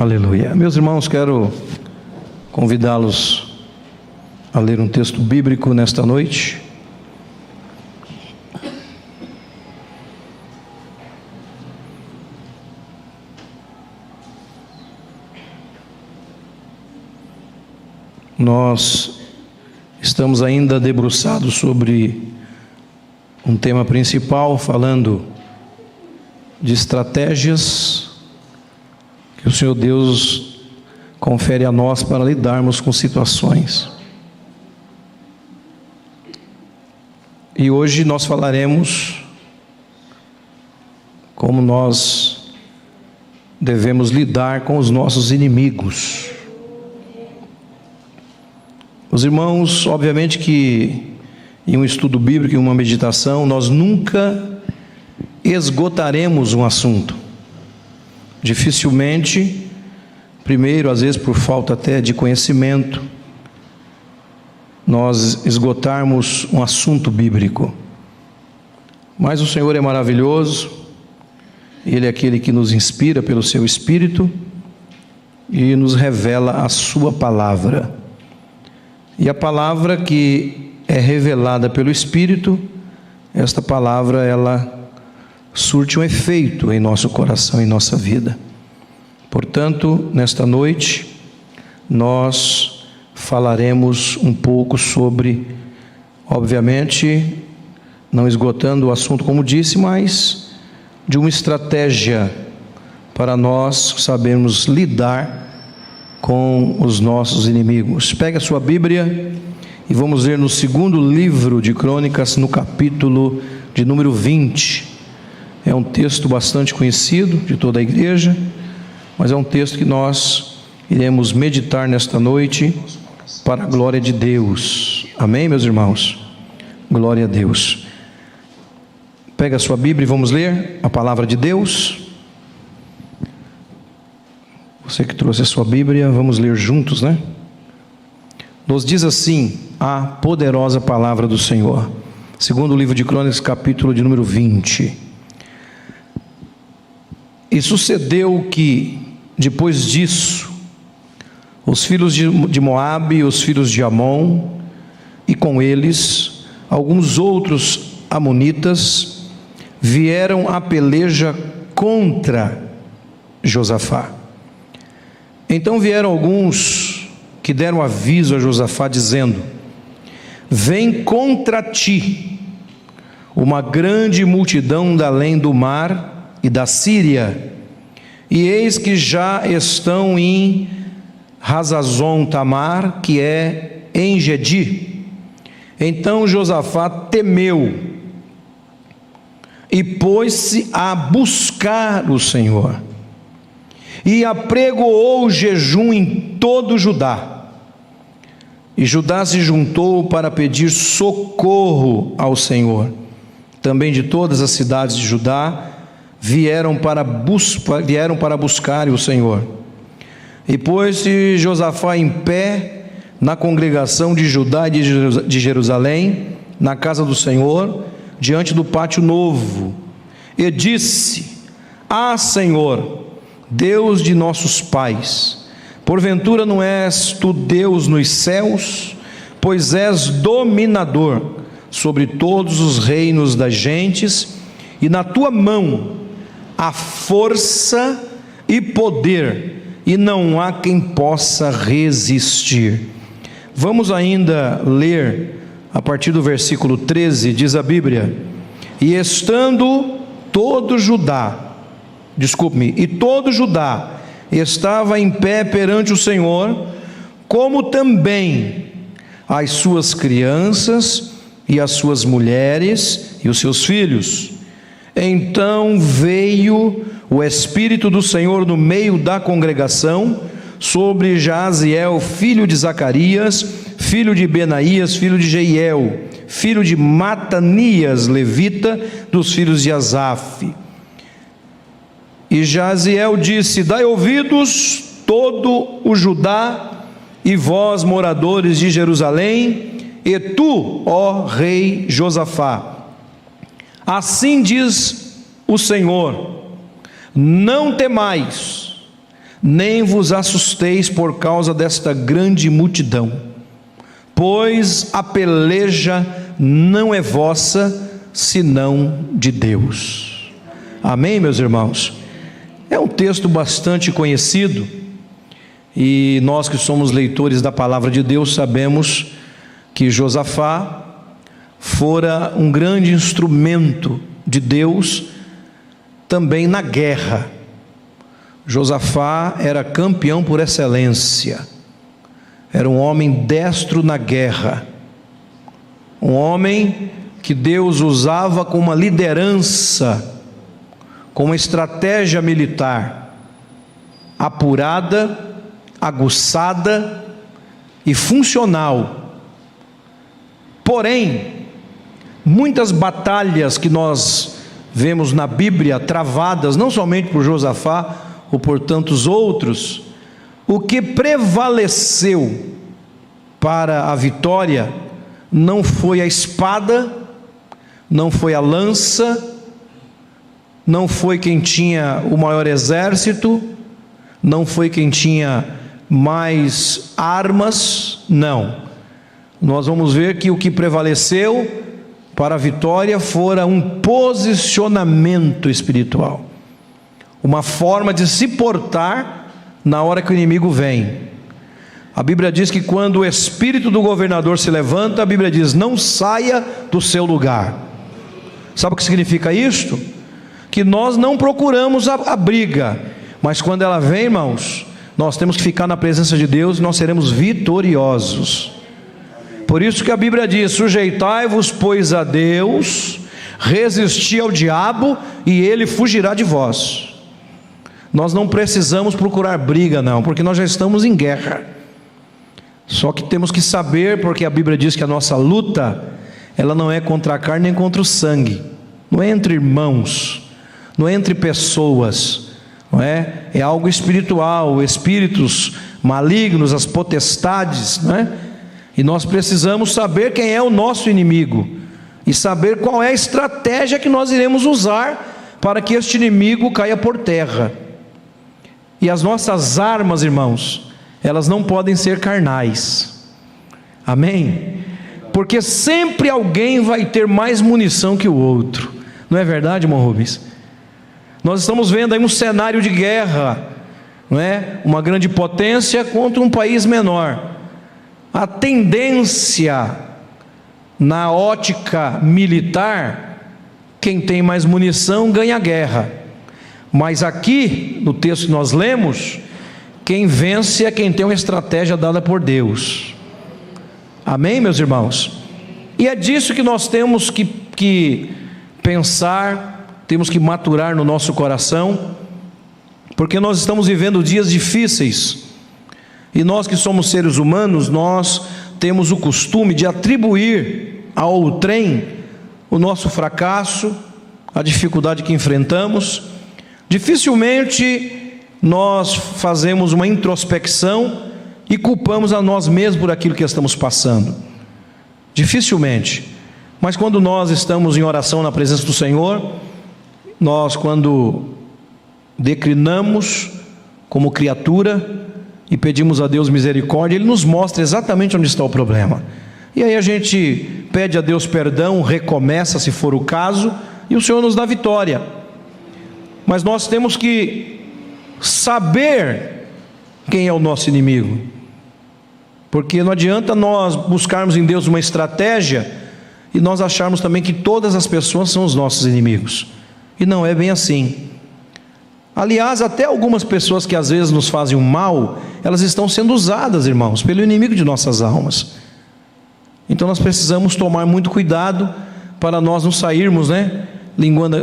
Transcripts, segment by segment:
Aleluia. Meus irmãos, quero convidá-los a ler um texto bíblico nesta noite. Nós estamos ainda debruçados sobre um tema principal, falando de estratégias que o Senhor Deus confere a nós para lidarmos com situações. E hoje nós falaremos como nós devemos lidar com os nossos inimigos. Os irmãos, obviamente que em um estudo bíblico, em uma meditação, nós nunca esgotaremos um assunto. Dificilmente, primeiro, às vezes por falta até de conhecimento, nós esgotarmos um assunto bíblico. Mas o Senhor é maravilhoso, Ele é aquele que nos inspira pelo Seu Espírito e nos revela a Sua palavra. E a palavra que é revelada pelo Espírito, esta palavra ela surte um efeito em nosso coração, em nossa vida. Portanto, nesta noite, nós falaremos um pouco sobre, obviamente, não esgotando o assunto como disse, mas de uma estratégia para nós sabermos lidar com os nossos inimigos. Pegue a sua Bíblia e vamos ler no segundo livro de Crônicas, no capítulo de número 20. É um texto bastante conhecido de toda a igreja, mas é um texto que nós iremos meditar nesta noite para a glória de Deus. Amém, meus irmãos? Glória a Deus. Pega a sua Bíblia e vamos ler a palavra de Deus. Você que trouxe a sua Bíblia, vamos ler juntos, né? Nos diz assim a poderosa palavra do Senhor. Segundo o livro de Crônicas, capítulo de número 20. E sucedeu que, depois disso, os filhos de Moabe, os filhos de Amon, e com eles alguns outros amonitas, vieram a peleja contra Josafá. Então vieram alguns que deram aviso a Josafá, dizendo: Vem contra ti uma grande multidão da além do mar e da Síria, e eis que já estão em Razazon Tamar, que é em Gedi. Então Josafá temeu e pôs-se a buscar o Senhor, e apregoou jejum em todo Judá. E Judá se juntou para pedir socorro ao Senhor. Também de todas as cidades de Judá vieram para, bus vieram para buscar o Senhor. E pôs-se Josafá em pé na congregação de Judá e de Jerusalém, na casa do Senhor, diante do pátio novo, e disse: Ah, Senhor, Deus de nossos pais, porventura não és tu Deus nos céus, pois és dominador sobre todos os reinos das gentes, e na tua mão a força e poder, e não há quem possa resistir. Vamos ainda ler a partir do versículo 13, diz a Bíblia: E estando todo Judá, desculpe-me, e todo Judá estava em pé perante o Senhor, como também as suas crianças e as suas mulheres e os seus filhos então veio o Espírito do Senhor no meio da congregação sobre Jaziel, filho de Zacarias, filho de Benaías, filho de Jeiel, filho de Matanias, levita, dos filhos de Asaf. E Jaziel disse: Dai ouvidos todo o Judá e vós, moradores de Jerusalém, e tu, ó rei Josafá, Assim diz o Senhor: não temais, nem vos assusteis por causa desta grande multidão, pois a peleja não é vossa, senão de Deus. Amém, meus irmãos? É um texto bastante conhecido e nós que somos leitores da palavra de Deus sabemos que Josafá fora um grande instrumento de Deus também na guerra. Josafá era campeão por excelência, era um homem destro na guerra, um homem que Deus usava com uma liderança, com uma estratégia militar apurada, aguçada e funcional. Porém, muitas batalhas que nós vemos na Bíblia travadas, não somente por Josafá ou por tantos outros, o que prevaleceu para a vitória não foi a espada, não foi a lança, não foi quem tinha o maior exército, não foi quem tinha mais armas, não. Nós vamos ver que o que prevaleceu para a vitória fora um posicionamento espiritual, uma forma de se portar na hora que o inimigo vem. A Bíblia diz que quando o espírito do governador se levanta, a Bíblia diz: não saia do seu lugar. Sabe o que significa isto? Que nós não procuramos a, a briga, mas quando ela vem, irmãos, nós temos que ficar na presença de Deus e nós seremos vitoriosos. Por isso que a Bíblia diz: sujeitai-vos, pois, a Deus, resisti ao diabo e ele fugirá de vós. Nós não precisamos procurar briga, não, porque nós já estamos em guerra. Só que temos que saber, porque a Bíblia diz que a nossa luta, ela não é contra a carne nem contra o sangue, não é entre irmãos, não é entre pessoas, não é? É algo espiritual, espíritos malignos, as potestades, não é? E nós precisamos saber quem é o nosso inimigo e saber qual é a estratégia que nós iremos usar para que este inimigo caia por terra. E as nossas armas, irmãos, elas não podem ser carnais. Amém? Porque sempre alguém vai ter mais munição que o outro. Não é verdade, irmão Rubens? Nós estamos vendo aí um cenário de guerra, não é? Uma grande potência contra um país menor a tendência na ótica militar, quem tem mais munição ganha a guerra. Mas aqui, no texto que nós lemos, quem vence é quem tem uma estratégia dada por Deus. Amém, meus irmãos? E é disso que nós temos que, que pensar, temos que maturar no nosso coração, porque nós estamos vivendo dias difíceis e nós que somos seres humanos, nós temos o costume de atribuir ao trem o nosso fracasso, a dificuldade que enfrentamos. Dificilmente nós fazemos uma introspecção e culpamos a nós mesmos por aquilo que estamos passando. Dificilmente. Mas quando nós estamos em oração na presença do Senhor, nós, quando declinamos como criatura, e pedimos a Deus misericórdia, Ele nos mostra exatamente onde está o problema. E aí a gente pede a Deus perdão, recomeça se for o caso, e o Senhor nos dá vitória. Mas nós temos que saber quem é o nosso inimigo, porque não adianta nós buscarmos em Deus uma estratégia e nós acharmos também que todas as pessoas são os nossos inimigos, e não é bem assim. Aliás, até algumas pessoas que às vezes nos fazem o mal, elas estão sendo usadas, irmãos, pelo inimigo de nossas almas. Então nós precisamos tomar muito cuidado para nós não sairmos, né,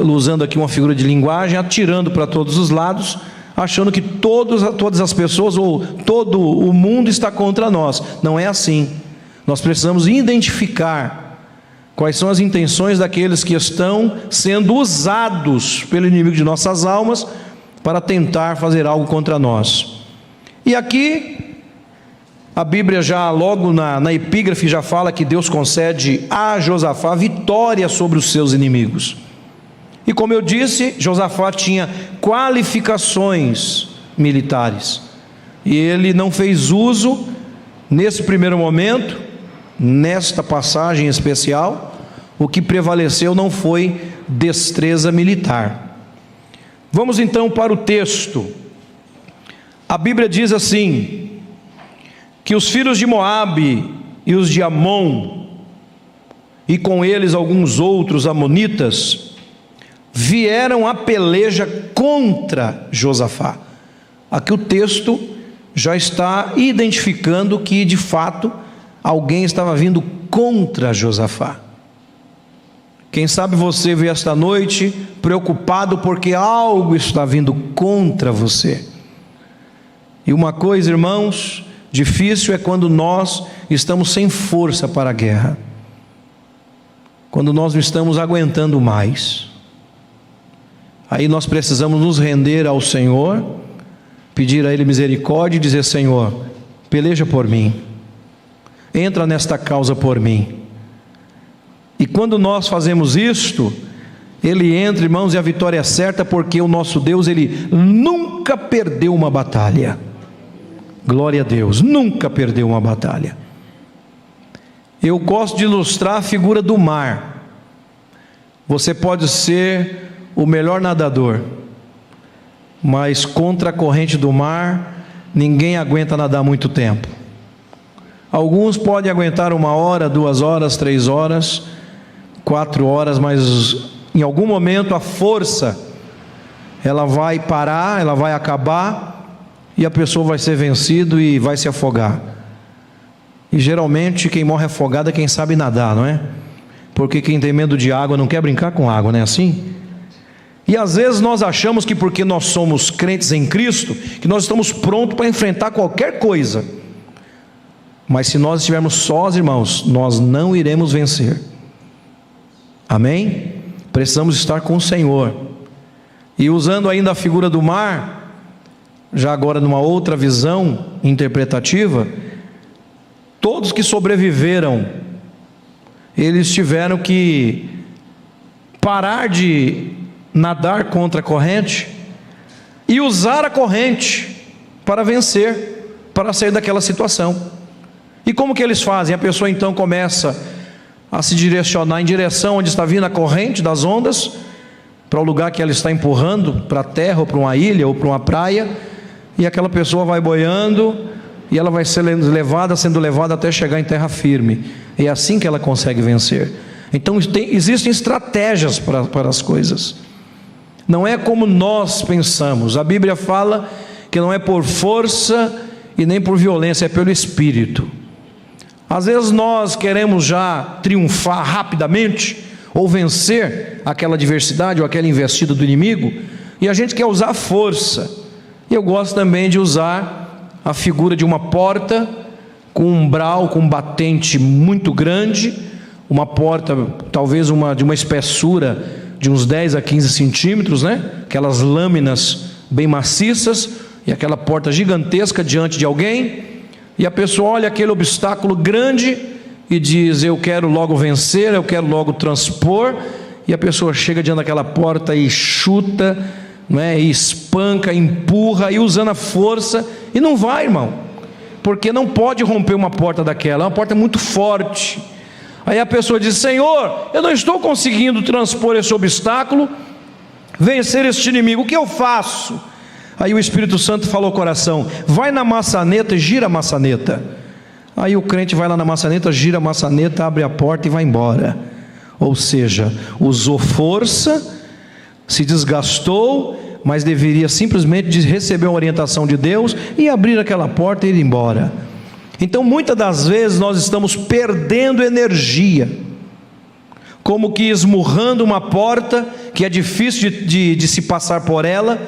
usando aqui uma figura de linguagem, atirando para todos os lados, achando que todos, todas as pessoas ou todo o mundo está contra nós. Não é assim. Nós precisamos identificar quais são as intenções daqueles que estão sendo usados pelo inimigo de nossas almas para tentar fazer algo contra nós. E aqui, a Bíblia já, logo na, na epígrafe, já fala que Deus concede a Josafá vitória sobre os seus inimigos. E como eu disse, Josafá tinha qualificações militares. E ele não fez uso, nesse primeiro momento, nesta passagem especial, o que prevaleceu não foi destreza militar. Vamos então para o texto. A Bíblia diz assim: que os filhos de Moabe e os de Amon, e com eles alguns outros amonitas, vieram a peleja contra Josafá. Aqui o texto já está identificando que de fato alguém estava vindo contra Josafá. Quem sabe você veio esta noite preocupado porque algo está vindo contra você. E uma coisa, irmãos, difícil é quando nós estamos sem força para a guerra, quando nós não estamos aguentando mais. Aí nós precisamos nos render ao Senhor, pedir a Ele misericórdia e dizer: Senhor, peleja por mim, entra nesta causa por mim. E quando nós fazemos isto, Ele entra, irmãos, e a vitória é certa, porque o nosso Deus, Ele nunca perdeu uma batalha. Glória a Deus, nunca perdeu uma batalha. Eu gosto de ilustrar a figura do mar. Você pode ser o melhor nadador, mas contra a corrente do mar, ninguém aguenta nadar muito tempo. Alguns podem aguentar uma hora, duas horas, três horas, quatro horas, mas em algum momento a força ela vai parar, ela vai acabar e a pessoa vai ser vencido e vai se afogar. E geralmente quem morre afogado é quem sabe nadar, não é? Porque quem tem medo de água não quer brincar com água, não é assim? E às vezes nós achamos que porque nós somos crentes em Cristo, que nós estamos prontos para enfrentar qualquer coisa. Mas se nós estivermos sós, irmãos, nós não iremos vencer. Amém? Precisamos estar com o Senhor. E usando ainda a figura do mar, já agora numa outra visão interpretativa, todos que sobreviveram, eles tiveram que parar de nadar contra a corrente e usar a corrente para vencer, para sair daquela situação. E como que eles fazem? A pessoa então começa a se direcionar em direção onde está vindo a corrente das ondas, para o lugar que ela está empurrando, para a terra, ou para uma ilha, ou para uma praia, e aquela pessoa vai boiando e ela vai ser levada, sendo levada até chegar em terra firme. É assim que ela consegue vencer. Então tem, existem estratégias para, para as coisas. Não é como nós pensamos. A Bíblia fala que não é por força e nem por violência, é pelo Espírito. Às vezes nós queremos já triunfar rapidamente ou vencer aquela adversidade ou aquela investida do inimigo, e a gente quer usar força. E eu gosto também de usar a figura de uma porta com um umbral, com um batente muito grande, uma porta talvez uma, de uma espessura de uns 10 a 15 centímetros, né? aquelas lâminas bem maciças, e aquela porta gigantesca diante de alguém, e a pessoa olha aquele obstáculo grande e diz: Eu quero logo vencer, eu quero logo transpor, e a pessoa chega diante daquela porta e chuta não é? E espanca, empurra e usando a força e não vai, irmão, porque não pode romper uma porta daquela, é uma porta muito forte. Aí a pessoa diz: Senhor, eu não estou conseguindo transpor esse obstáculo, vencer este inimigo, o que eu faço? Aí o Espírito Santo falou ao coração: vai na maçaneta e gira a maçaneta. Aí o crente vai lá na maçaneta, gira a maçaneta, abre a porta e vai embora. Ou seja, usou força se desgastou, mas deveria simplesmente receber uma orientação de Deus e abrir aquela porta e ir embora. Então, muitas das vezes nós estamos perdendo energia, como que esmurrando uma porta que é difícil de, de, de se passar por ela,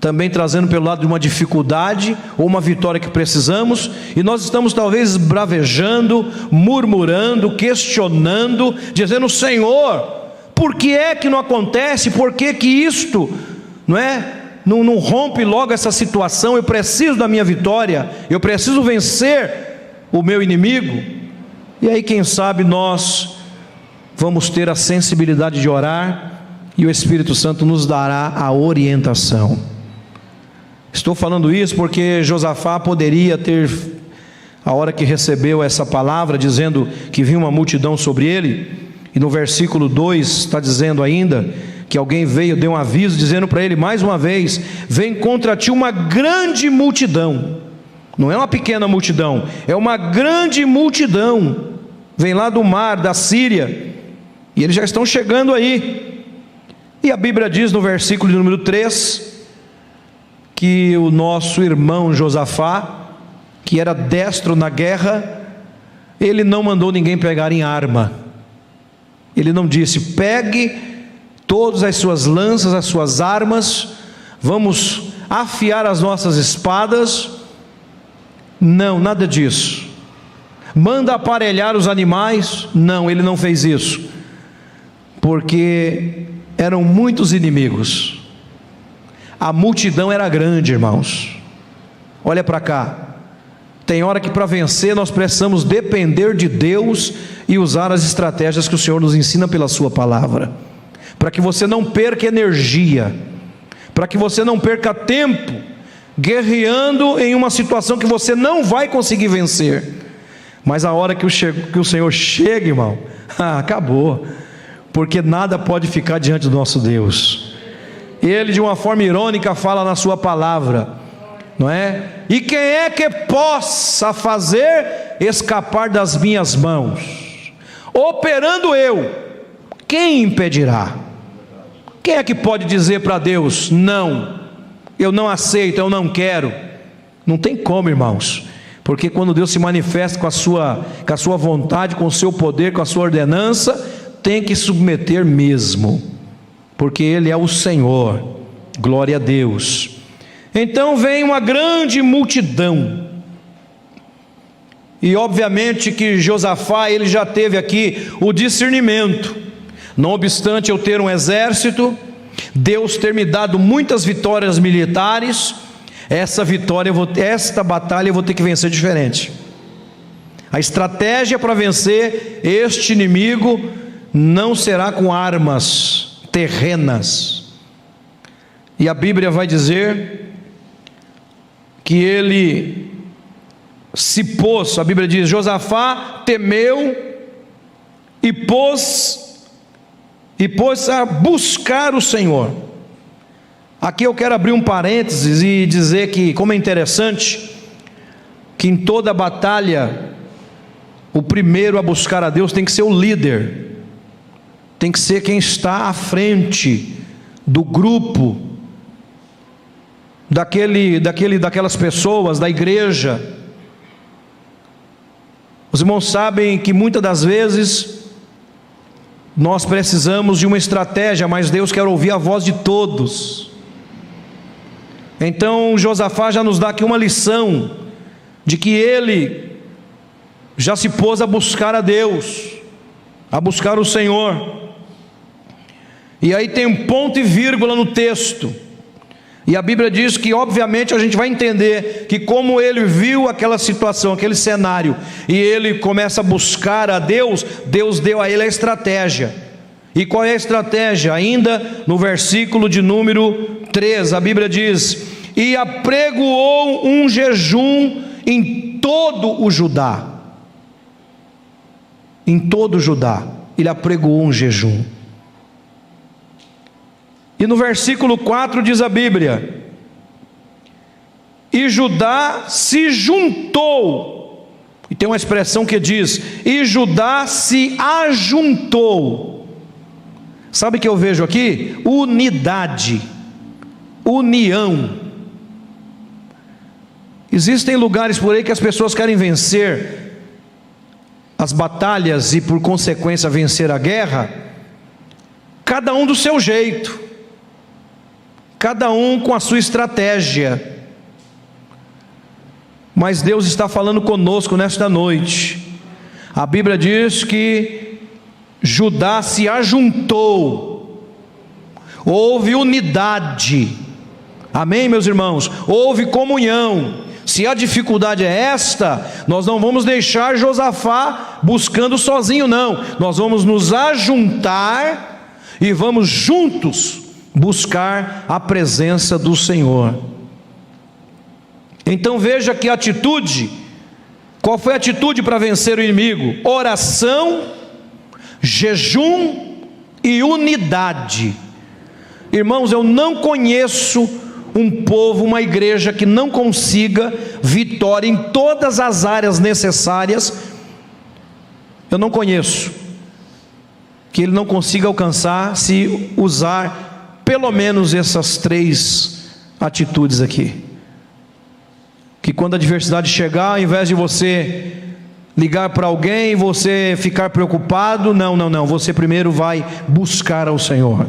também trazendo pelo lado de uma dificuldade ou uma vitória que precisamos, e nós estamos talvez bravejando, murmurando, questionando, dizendo: Senhor, por que é que não acontece? Por que que isto, não é? Não, não rompe logo essa situação? Eu preciso da minha vitória, eu preciso vencer o meu inimigo. E aí, quem sabe, nós vamos ter a sensibilidade de orar e o Espírito Santo nos dará a orientação. Estou falando isso porque Josafá poderia ter, a hora que recebeu essa palavra, dizendo que vinha uma multidão sobre ele, e no versículo 2 está dizendo ainda que alguém veio, deu um aviso, dizendo para ele mais uma vez: Vem contra ti uma grande multidão, não é uma pequena multidão, é uma grande multidão, vem lá do mar, da Síria, e eles já estão chegando aí. E a Bíblia diz no versículo número 3 que o nosso irmão Josafá, que era destro na guerra, ele não mandou ninguém pegar em arma. Ele não disse: pegue todas as suas lanças, as suas armas, vamos afiar as nossas espadas. Não, nada disso. Manda aparelhar os animais? Não, ele não fez isso, porque eram muitos inimigos. A multidão era grande, irmãos. Olha para cá. Tem hora que para vencer nós precisamos depender de Deus e usar as estratégias que o Senhor nos ensina pela Sua palavra, para que você não perca energia, para que você não perca tempo guerreando em uma situação que você não vai conseguir vencer. Mas a hora que o, que o Senhor chega, irmão, acabou, porque nada pode ficar diante do nosso Deus ele de uma forma irônica fala na sua palavra, não é? E quem é que possa fazer escapar das minhas mãos? Operando eu, quem impedirá? Quem é que pode dizer para Deus: não, eu não aceito, eu não quero? Não tem como, irmãos, porque quando Deus se manifesta com a sua, com a sua vontade, com o seu poder, com a sua ordenança, tem que submeter mesmo porque Ele é o Senhor, glória a Deus. Então vem uma grande multidão, e obviamente que Josafá ele já teve aqui o discernimento, não obstante eu ter um exército, Deus ter me dado muitas vitórias militares, essa vitória, vou, esta batalha eu vou ter que vencer diferente. A estratégia para vencer este inimigo não será com armas, terrenas. E a Bíblia vai dizer que ele se pôs, a Bíblia diz: Josafá temeu e pôs e pôs a buscar o Senhor. Aqui eu quero abrir um parênteses e dizer que como é interessante que em toda batalha o primeiro a buscar a Deus tem que ser o líder tem que ser quem está à frente do grupo, daquele, daquele, daquelas pessoas, da igreja. Os irmãos sabem que muitas das vezes nós precisamos de uma estratégia, mas Deus quer ouvir a voz de todos. Então Josafá já nos dá aqui uma lição de que ele já se pôs a buscar a Deus, a buscar o Senhor. E aí tem um ponto e vírgula no texto. E a Bíblia diz que, obviamente, a gente vai entender que, como ele viu aquela situação, aquele cenário, e ele começa a buscar a Deus, Deus deu a ele a estratégia. E qual é a estratégia? Ainda no versículo de número 3, a Bíblia diz: E apregoou um jejum em todo o Judá. Em todo o Judá, ele apregoou um jejum. E no versículo 4 diz a Bíblia: E Judá se juntou. E tem uma expressão que diz: E Judá se ajuntou. Sabe o que eu vejo aqui? Unidade, união. Existem lugares por aí que as pessoas querem vencer as batalhas e, por consequência, vencer a guerra, cada um do seu jeito cada um com a sua estratégia. Mas Deus está falando conosco nesta noite. A Bíblia diz que Judá se ajuntou, houve unidade, amém, meus irmãos? Houve comunhão. Se a dificuldade é esta, nós não vamos deixar Josafá buscando sozinho, não, nós vamos nos ajuntar e vamos juntos buscar a presença do Senhor. Então veja que atitude, qual foi a atitude para vencer o inimigo? Oração, jejum e unidade. Irmãos, eu não conheço um povo, uma igreja que não consiga vitória em todas as áreas necessárias. Eu não conheço que ele não consiga alcançar se usar pelo menos essas três atitudes aqui. Que quando a adversidade chegar, ao invés de você ligar para alguém, você ficar preocupado, não, não, não, você primeiro vai buscar ao Senhor.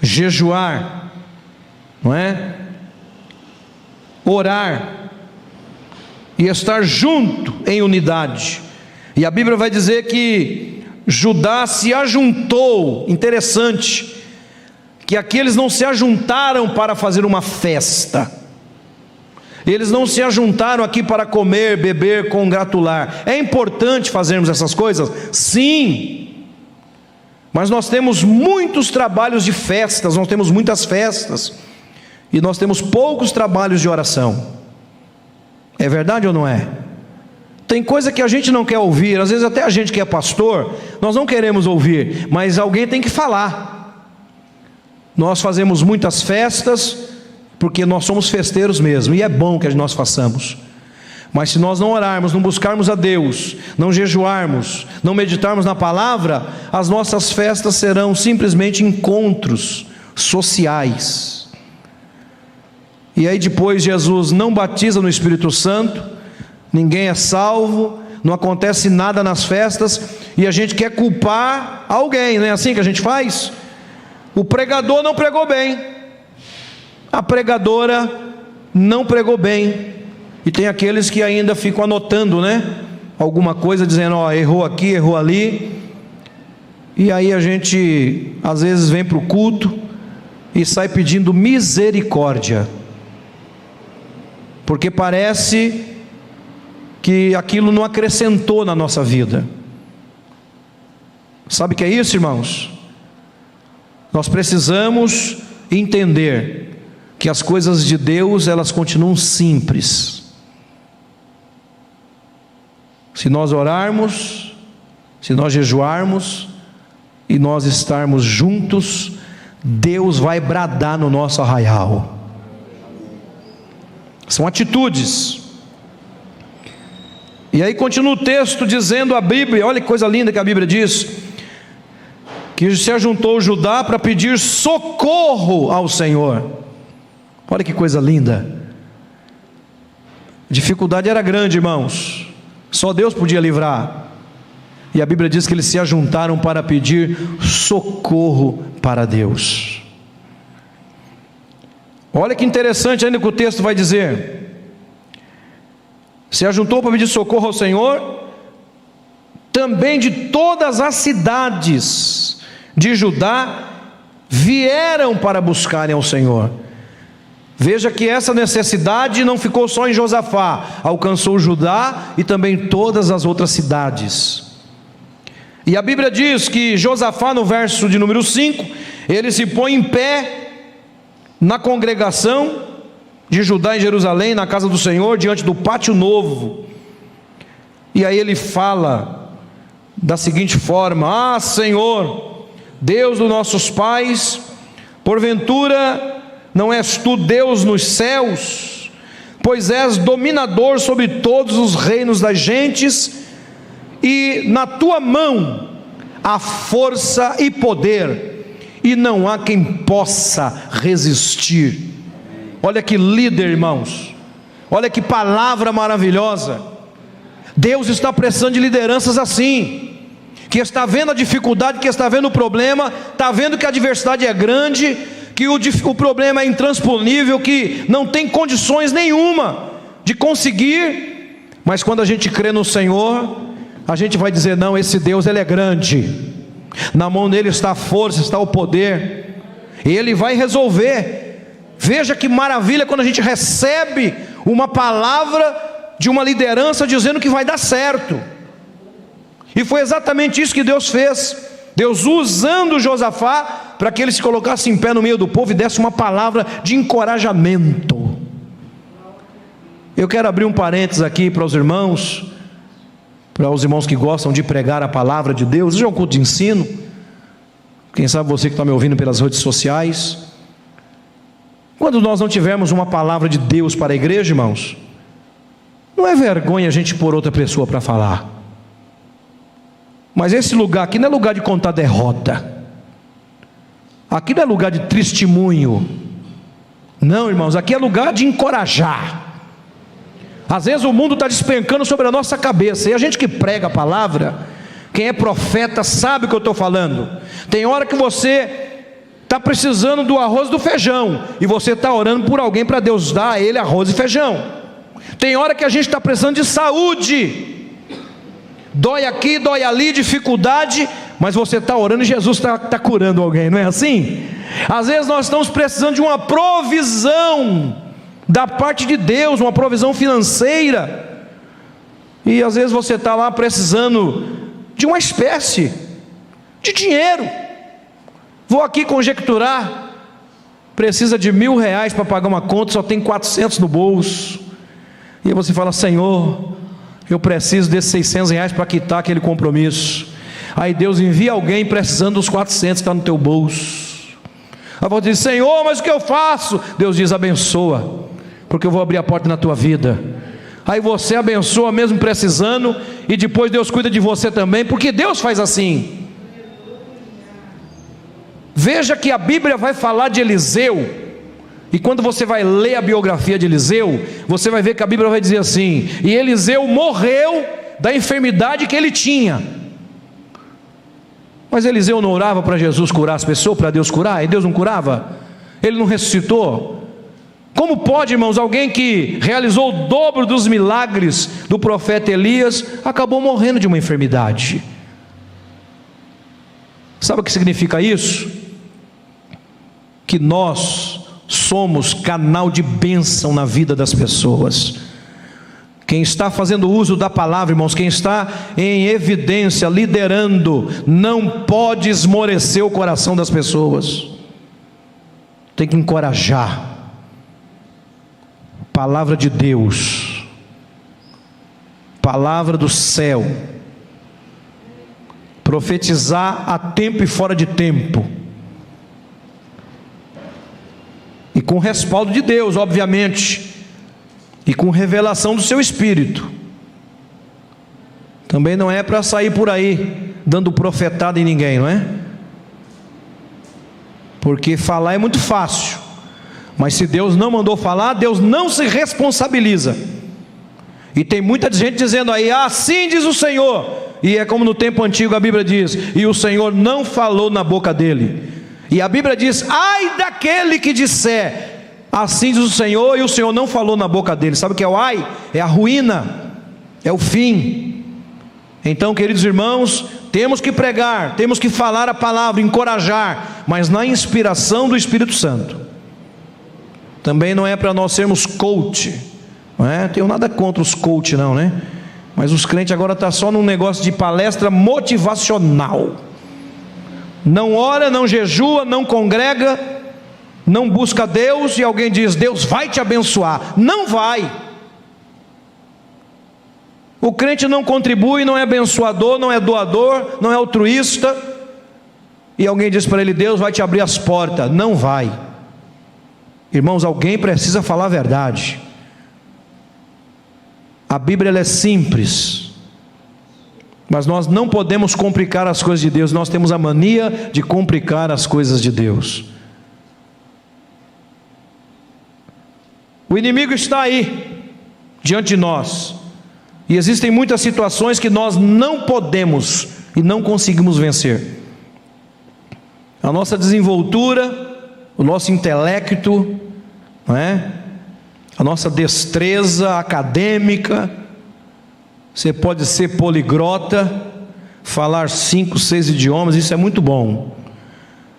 Jejuar, não é? Orar e estar junto em unidade. E a Bíblia vai dizer que Judá se ajuntou, interessante, que aqueles não se ajuntaram para fazer uma festa, eles não se ajuntaram aqui para comer, beber, congratular. É importante fazermos essas coisas? Sim, mas nós temos muitos trabalhos de festas, nós temos muitas festas, e nós temos poucos trabalhos de oração. É verdade ou não é? Tem coisa que a gente não quer ouvir, às vezes até a gente que é pastor, nós não queremos ouvir, mas alguém tem que falar. Nós fazemos muitas festas, porque nós somos festeiros mesmo, e é bom que nós façamos. Mas se nós não orarmos, não buscarmos a Deus, não jejuarmos, não meditarmos na palavra, as nossas festas serão simplesmente encontros sociais. E aí depois Jesus não batiza no Espírito Santo, ninguém é salvo, não acontece nada nas festas e a gente quer culpar alguém, não é assim que a gente faz? O pregador não pregou bem, a pregadora não pregou bem, e tem aqueles que ainda ficam anotando, né? Alguma coisa dizendo, ó, errou aqui, errou ali, e aí a gente às vezes vem para o culto e sai pedindo misericórdia, porque parece que aquilo não acrescentou na nossa vida. Sabe o que é isso, irmãos? Nós precisamos entender que as coisas de Deus, elas continuam simples. Se nós orarmos, se nós jejuarmos e nós estarmos juntos, Deus vai bradar no nosso arraial. São atitudes. E aí continua o texto dizendo a Bíblia, olha que coisa linda que a Bíblia diz: que se ajuntou Judá para pedir socorro ao Senhor. Olha que coisa linda. A dificuldade era grande, irmãos. Só Deus podia livrar. E a Bíblia diz que eles se ajuntaram para pedir socorro para Deus. Olha que interessante ainda que o texto vai dizer se ajuntou para pedir socorro ao Senhor, também de todas as cidades de Judá vieram para buscarem ao Senhor. Veja que essa necessidade não ficou só em Josafá, alcançou Judá e também todas as outras cidades. E a Bíblia diz que Josafá, no verso de número 5, ele se põe em pé na congregação de Judá em Jerusalém, na casa do Senhor, diante do pátio novo. E aí ele fala da seguinte forma: Ah, Senhor, Deus dos nossos pais, porventura não és tu Deus nos céus, pois és dominador sobre todos os reinos das gentes, e na tua mão há força e poder, e não há quem possa resistir. Olha que líder, irmãos. Olha que palavra maravilhosa. Deus está precisando de lideranças assim, que está vendo a dificuldade, que está vendo o problema, está vendo que a adversidade é grande, que o, o problema é intransponível, que não tem condições nenhuma de conseguir, mas quando a gente crê no Senhor, a gente vai dizer: não, esse Deus ele é grande, na mão dele está a força, está o poder, ele vai resolver. Veja que maravilha quando a gente recebe uma palavra de uma liderança dizendo que vai dar certo. E foi exatamente isso que Deus fez. Deus usando Josafá para que ele se colocasse em pé no meio do povo e desse uma palavra de encorajamento. Eu quero abrir um parênteses aqui para os irmãos, para os irmãos que gostam de pregar a palavra de Deus. Isso é um culto de ensino. Quem sabe você que está me ouvindo pelas redes sociais. Quando nós não tivermos uma palavra de Deus para a igreja, irmãos, não é vergonha a gente pôr outra pessoa para falar. Mas esse lugar aqui não é lugar de contar derrota. Aqui não é lugar de testemunho. Não, irmãos, aqui é lugar de encorajar. Às vezes o mundo está despencando sobre a nossa cabeça, e a gente que prega a palavra, quem é profeta sabe o que eu estou falando. Tem hora que você está precisando do arroz do feijão, e você está orando por alguém para Deus dar a ele arroz e feijão. Tem hora que a gente está precisando de saúde, dói aqui, dói ali, dificuldade, mas você está orando e Jesus está tá curando alguém, não é assim? Às vezes nós estamos precisando de uma provisão da parte de Deus, uma provisão financeira, e às vezes você está lá precisando de uma espécie de dinheiro. Vou aqui conjecturar. Precisa de mil reais para pagar uma conta, só tem 400 no bolso. E você fala: Senhor, eu preciso desses 600 reais para quitar aquele compromisso. Aí Deus envia alguém precisando dos 400 que está no teu bolso. Aí você diz: Senhor, mas o que eu faço? Deus diz: abençoa, porque eu vou abrir a porta na tua vida. Aí você abençoa mesmo precisando, e depois Deus cuida de você também, porque Deus faz assim. Veja que a Bíblia vai falar de Eliseu, e quando você vai ler a biografia de Eliseu, você vai ver que a Bíblia vai dizer assim: e Eliseu morreu da enfermidade que ele tinha. Mas Eliseu não orava para Jesus curar as pessoas, para Deus curar, e Deus não curava? Ele não ressuscitou? Como pode, irmãos, alguém que realizou o dobro dos milagres do profeta Elias acabou morrendo de uma enfermidade? Sabe o que significa isso? Que nós somos canal de bênção na vida das pessoas. Quem está fazendo uso da palavra, irmãos, quem está em evidência, liderando, não pode esmorecer o coração das pessoas, tem que encorajar. Palavra de Deus, palavra do céu, profetizar a tempo e fora de tempo e com respaldo de Deus, obviamente, e com revelação do seu espírito. Também não é para sair por aí dando profetada em ninguém, não é? Porque falar é muito fácil, mas se Deus não mandou falar, Deus não se responsabiliza. E tem muita gente dizendo aí, assim diz o Senhor, e é como no tempo antigo a Bíblia diz, e o Senhor não falou na boca dele. E a Bíblia diz: ai daquele que disser, assim diz o Senhor, e o Senhor não falou na boca dele. Sabe o que é o ai? É a ruína, é o fim. Então, queridos irmãos, temos que pregar, temos que falar a palavra, encorajar, mas na inspiração do Espírito Santo. Também não é para nós sermos coach, não é? Tenho nada contra os coach, não, né? Mas os crentes agora estão tá só num negócio de palestra motivacional não ora, não jejua, não congrega, não busca Deus e alguém diz: Deus vai te abençoar. Não vai. O crente não contribui, não é abençoador, não é doador, não é altruísta. E alguém diz para ele: Deus vai te abrir as portas. Não vai. Irmãos, alguém precisa falar a verdade. A Bíblia é simples. Mas nós não podemos complicar as coisas de Deus, nós temos a mania de complicar as coisas de Deus. O inimigo está aí, diante de nós, e existem muitas situações que nós não podemos e não conseguimos vencer. A nossa desenvoltura, o nosso intelecto, não é? a nossa destreza acadêmica, você pode ser poligrota, falar cinco, seis idiomas, isso é muito bom.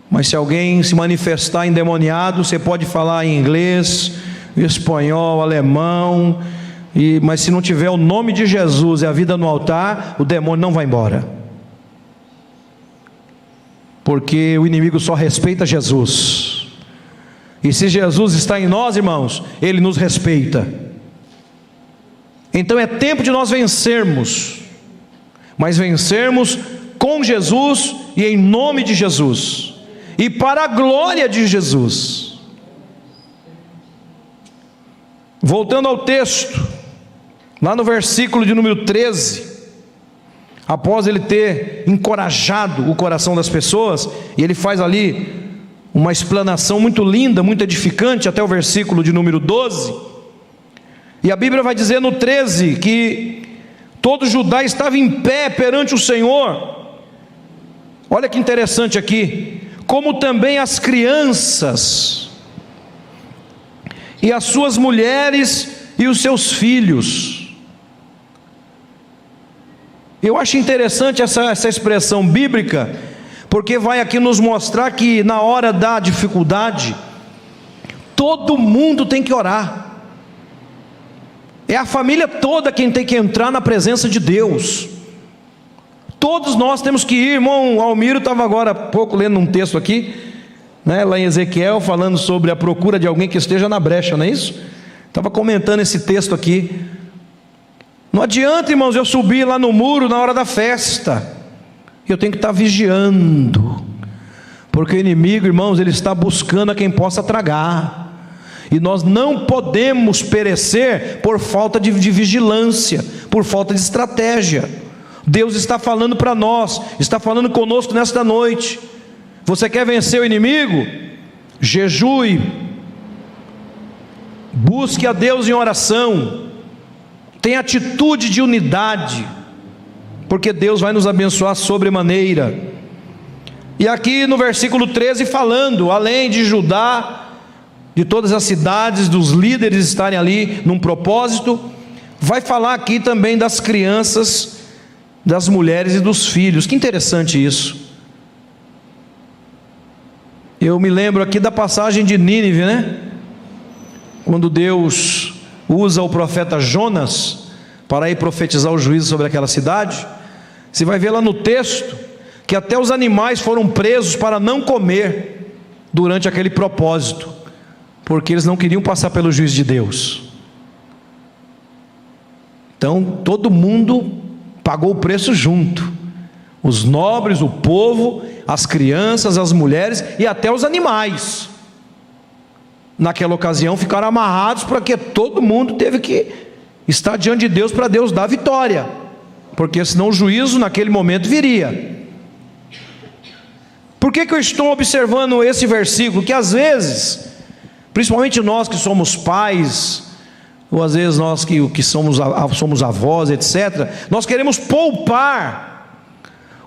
Mas se alguém se manifestar endemoniado, você pode falar em inglês, espanhol, alemão, e, mas se não tiver o nome de Jesus e a vida no altar, o demônio não vai embora. Porque o inimigo só respeita Jesus. E se Jesus está em nós, irmãos, ele nos respeita. Então é tempo de nós vencermos, mas vencermos com Jesus e em nome de Jesus, e para a glória de Jesus. Voltando ao texto, lá no versículo de número 13, após ele ter encorajado o coração das pessoas, e ele faz ali uma explanação muito linda, muito edificante, até o versículo de número 12. E a Bíblia vai dizer no 13 que todo Judá estava em pé perante o Senhor. Olha que interessante aqui, como também as crianças e as suas mulheres e os seus filhos. Eu acho interessante essa, essa expressão bíblica, porque vai aqui nos mostrar que na hora da dificuldade, todo mundo tem que orar. É a família toda quem tem que entrar na presença de Deus. Todos nós temos que ir, irmão Almiro estava agora há pouco lendo um texto aqui, né, lá em Ezequiel, falando sobre a procura de alguém que esteja na brecha, não é isso? Estava comentando esse texto aqui. Não adianta, irmãos, eu subir lá no muro na hora da festa. Eu tenho que estar vigiando. Porque o inimigo, irmãos, ele está buscando a quem possa tragar. E nós não podemos perecer por falta de, de vigilância, por falta de estratégia. Deus está falando para nós, está falando conosco nesta noite. Você quer vencer o inimigo? Jejue, busque a Deus em oração, tenha atitude de unidade, porque Deus vai nos abençoar sobremaneira. E aqui no versículo 13, falando, além de Judá, de todas as cidades, dos líderes estarem ali num propósito. Vai falar aqui também das crianças, das mulheres e dos filhos. Que interessante isso. Eu me lembro aqui da passagem de Nínive, né? Quando Deus usa o profeta Jonas para ir profetizar o juízo sobre aquela cidade. Você vai ver lá no texto que até os animais foram presos para não comer durante aquele propósito porque eles não queriam passar pelo juiz de Deus. Então, todo mundo pagou o preço junto. Os nobres, o povo, as crianças, as mulheres e até os animais. Naquela ocasião ficaram amarrados porque todo mundo teve que estar diante de Deus para Deus dar vitória. Porque senão o juízo naquele momento viria. Por que, que eu estou observando esse versículo? Que às vezes Principalmente nós que somos pais, ou às vezes nós que, que somos, somos avós, etc., nós queremos poupar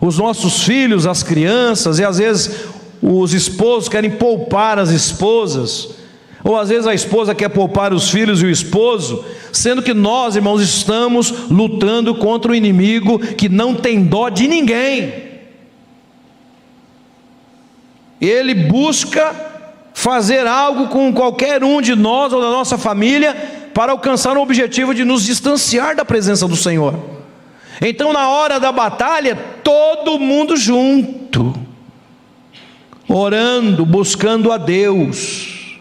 os nossos filhos, as crianças, e às vezes os esposos querem poupar as esposas, ou às vezes a esposa quer poupar os filhos e o esposo, sendo que nós, irmãos, estamos lutando contra o inimigo que não tem dó de ninguém. Ele busca fazer algo com qualquer um de nós ou da nossa família para alcançar o objetivo de nos distanciar da presença do Senhor. Então, na hora da batalha, todo mundo junto, orando, buscando a Deus.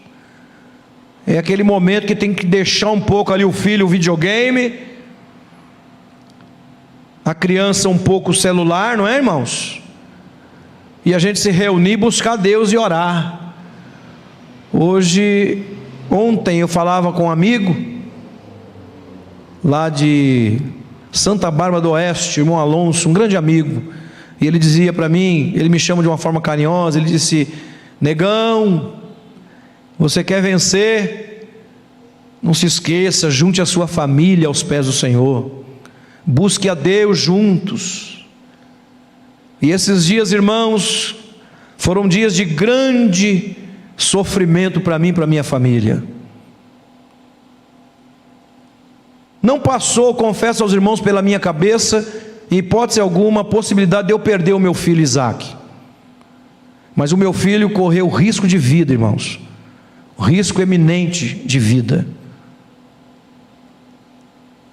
É aquele momento que tem que deixar um pouco ali o filho o videogame, a criança um pouco o celular, não é, irmãos? E a gente se reunir, buscar Deus e orar. Hoje, ontem eu falava com um amigo lá de Santa Bárbara do Oeste, irmão Alonso, um grande amigo, e ele dizia para mim, ele me chama de uma forma carinhosa, ele disse: "Negão, você quer vencer? Não se esqueça, junte a sua família aos pés do Senhor. Busque a Deus juntos." E esses dias, irmãos, foram dias de grande sofrimento para mim e para minha família. Não passou, confesso aos irmãos, pela minha cabeça, em hipótese alguma, a possibilidade de eu perder o meu filho Isaac. Mas o meu filho correu risco de vida, irmãos, risco eminente de vida.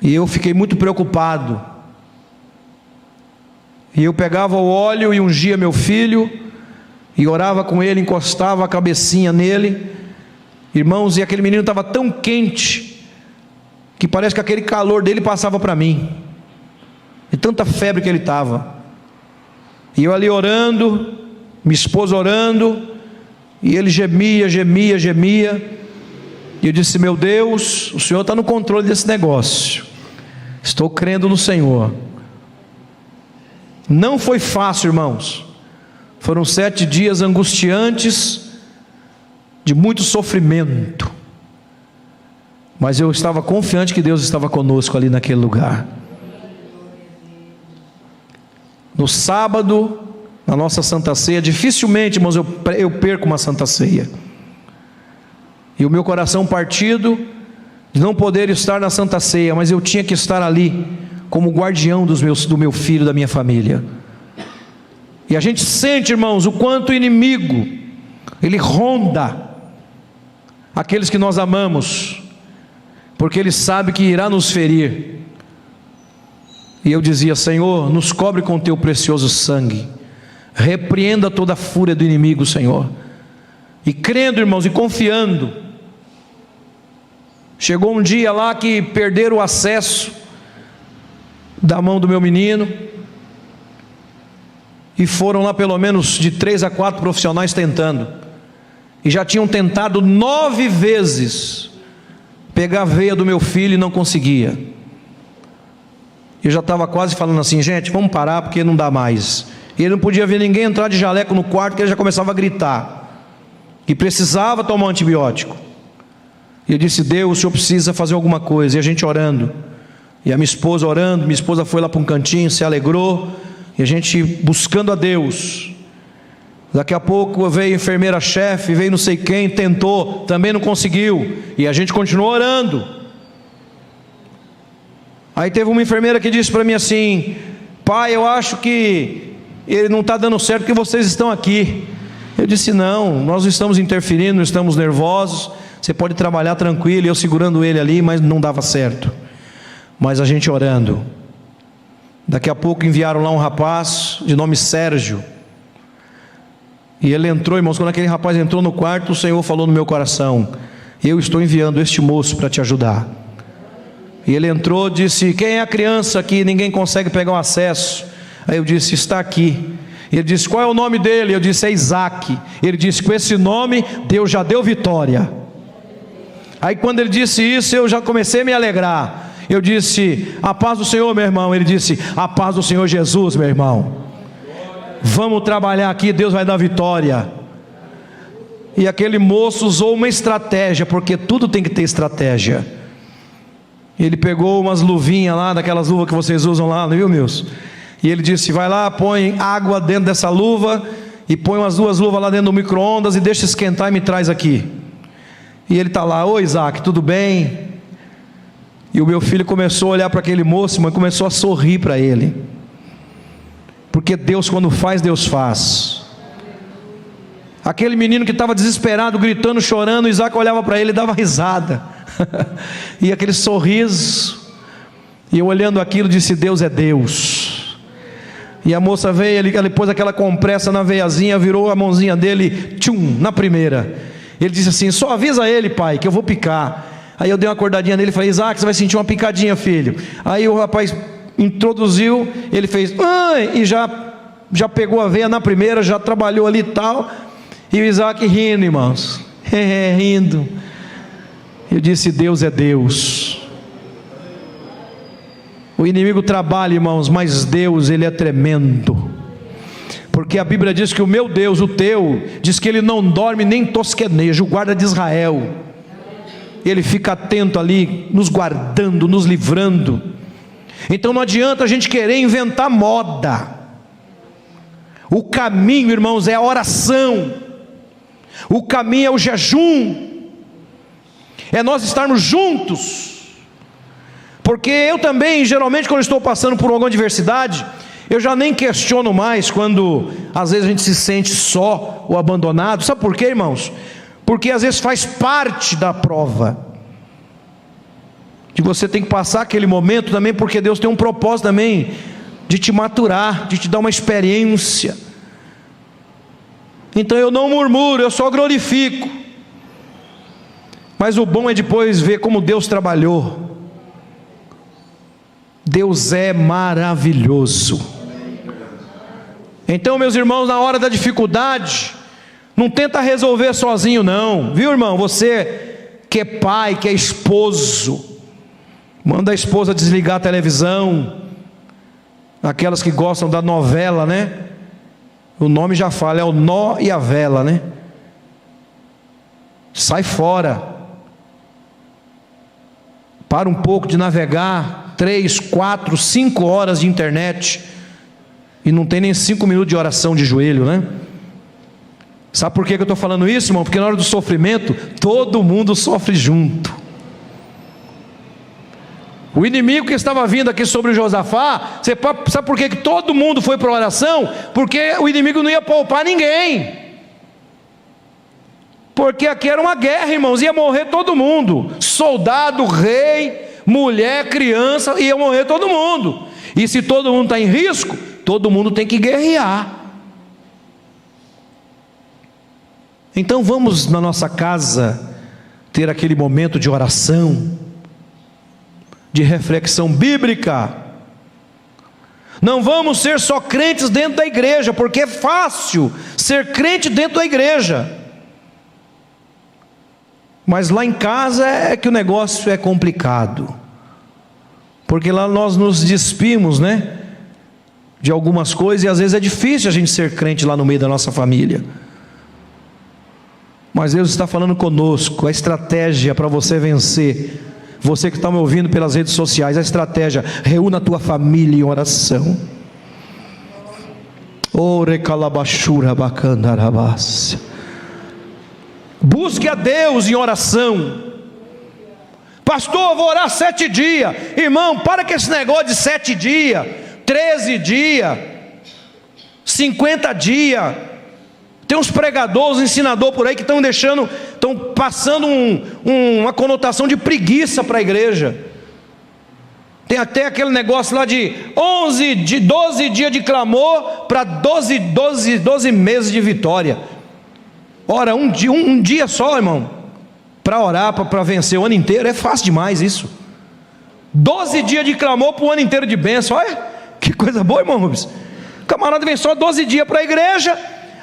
E eu fiquei muito preocupado. E eu pegava o óleo e ungia meu filho, e orava com ele, encostava a cabecinha nele. Irmãos, e aquele menino estava tão quente que parece que aquele calor dele passava para mim, de tanta febre que ele estava. E eu ali orando, minha esposa orando, e ele gemia, gemia, gemia. E eu disse: Meu Deus, o Senhor está no controle desse negócio. Estou crendo no Senhor. Não foi fácil, irmãos. Foram sete dias angustiantes, de muito sofrimento. Mas eu estava confiante que Deus estava conosco ali naquele lugar. No sábado, na nossa Santa Ceia, dificilmente, irmãos, eu, eu perco uma Santa Ceia. E o meu coração partido de não poder estar na Santa Ceia, mas eu tinha que estar ali como guardião dos meus, do meu filho, da minha família. E a gente sente, irmãos, o quanto o inimigo ele ronda aqueles que nós amamos, porque ele sabe que irá nos ferir. E eu dizia: Senhor, nos cobre com teu precioso sangue, repreenda toda a fúria do inimigo, Senhor. E crendo, irmãos, e confiando, Chegou um dia lá que perderam o acesso da mão do meu menino. E foram lá pelo menos de três a quatro profissionais tentando. E já tinham tentado nove vezes pegar a veia do meu filho e não conseguia. Eu já estava quase falando assim, gente, vamos parar porque não dá mais. E ele não podia ver ninguém entrar de jaleco no quarto, que ele já começava a gritar. Que precisava tomar um antibiótico. E eu disse: Deus, o senhor precisa fazer alguma coisa. E a gente orando. E a minha esposa orando. Minha esposa foi lá para um cantinho, se alegrou. E a gente buscando a Deus. Daqui a pouco veio a enfermeira-chefe, veio não sei quem, tentou, também não conseguiu. E a gente continuou orando. Aí teve uma enfermeira que disse para mim assim: Pai, eu acho que ele não está dando certo porque vocês estão aqui. Eu disse: Não, nós estamos interferindo, estamos nervosos. Você pode trabalhar tranquilo, eu segurando ele ali, mas não dava certo. Mas a gente orando. Daqui a pouco enviaram lá um rapaz de nome Sérgio. E ele entrou, irmãos, quando aquele rapaz entrou no quarto, o Senhor falou no meu coração: Eu estou enviando este moço para te ajudar. E ele entrou, disse: Quem é a criança que ninguém consegue pegar o acesso? Aí eu disse: Está aqui. Ele disse: Qual é o nome dele? Eu disse: É Isaac. Ele disse: Com esse nome, Deus já deu vitória. Aí quando ele disse isso, eu já comecei a me alegrar. Eu disse: A paz do Senhor, meu irmão. Ele disse: A paz do Senhor Jesus, meu irmão. Vamos trabalhar aqui, Deus vai dar vitória. E aquele moço usou uma estratégia, porque tudo tem que ter estratégia. Ele pegou umas luvinhas lá, daquelas luvas que vocês usam lá, viu, meus? E ele disse: Vai lá, põe água dentro dessa luva e põe umas duas luvas lá dentro do micro-ondas e deixa esquentar e me traz aqui. E ele está lá, oi Isaac, tudo bem? E o meu filho começou a olhar para aquele moço, mas começou a sorrir para ele. Porque Deus, quando faz, Deus faz. Aquele menino que estava desesperado, gritando, chorando, Isaac olhava para ele e dava risada. e aquele sorriso. E eu olhando aquilo, disse: Deus é Deus. E a moça veio, ele, ele pôs aquela compressa na veiazinha, virou a mãozinha dele, tchum, na primeira. Ele disse assim: Só avisa ele, pai, que eu vou picar. Aí eu dei uma acordadinha nele e falei: Isaac, você vai sentir uma picadinha, filho. Aí o rapaz introduziu, ele fez, Ai! e já, já pegou a veia na primeira, já trabalhou ali e tal. E o Isaac rindo, irmãos, rindo. Eu disse: Deus é Deus. O inimigo trabalha, irmãos, mas Deus, ele é tremendo porque a Bíblia diz que o meu Deus, o teu, diz que ele não dorme nem tosqueneja, o guarda de Israel. Ele fica atento ali, nos guardando, nos livrando. Então não adianta a gente querer inventar moda. O caminho, irmãos, é a oração. O caminho é o jejum. É nós estarmos juntos. Porque eu também, geralmente, quando estou passando por alguma adversidade, eu já nem questiono mais quando às vezes a gente se sente só ou abandonado. Sabe por quê, irmãos? Porque às vezes faz parte da prova. De você tem que passar aquele momento também, porque Deus tem um propósito também de te maturar, de te dar uma experiência. Então eu não murmuro, eu só glorifico. Mas o bom é depois ver como Deus trabalhou. Deus é maravilhoso. Então, meus irmãos, na hora da dificuldade, não tenta resolver sozinho, não, viu, irmão? Você que é pai, que é esposo, manda a esposa desligar a televisão, aquelas que gostam da novela, né? O nome já fala, é o nó e a vela, né? Sai fora. Para um pouco de navegar, três, quatro, cinco horas de internet, e não tem nem cinco minutos de oração de joelho, né? Sabe por que eu estou falando isso, irmão? Porque na hora do sofrimento, todo mundo sofre junto. O inimigo que estava vindo aqui sobre Josafá, você sabe por que todo mundo foi para a oração? Porque o inimigo não ia poupar ninguém. Porque aqui era uma guerra, irmãos, ia morrer todo mundo: soldado, rei, mulher, criança, ia morrer todo mundo. E se todo mundo está em risco, todo mundo tem que guerrear. Então vamos na nossa casa ter aquele momento de oração, de reflexão bíblica. Não vamos ser só crentes dentro da igreja, porque é fácil ser crente dentro da igreja. Mas lá em casa é que o negócio é complicado. Porque lá nós nos despimos, né? De algumas coisas e às vezes é difícil a gente ser crente lá no meio da nossa família. Mas Deus está falando conosco, a estratégia para você vencer. Você que está me ouvindo pelas redes sociais, a estratégia, reúna a tua família em oração. Ore calabachura. Busque a Deus em oração. Pastor, vou orar sete dias. Irmão, para com esse negócio de sete dias, treze dias, cinquenta dias. Tem uns pregadores, ensinadores por aí que estão deixando, estão passando um, um, uma conotação de preguiça para a igreja. Tem até aquele negócio lá de 11, de 12 dias de clamor para 12, 12, 12 meses de vitória. Ora, um dia, um, um dia só, irmão, para orar, para vencer o ano inteiro, é fácil demais isso. 12 dias de clamor para o ano inteiro de bênção. Olha, que coisa boa, irmão Rubens. O camarada vem só 12 dias para a igreja,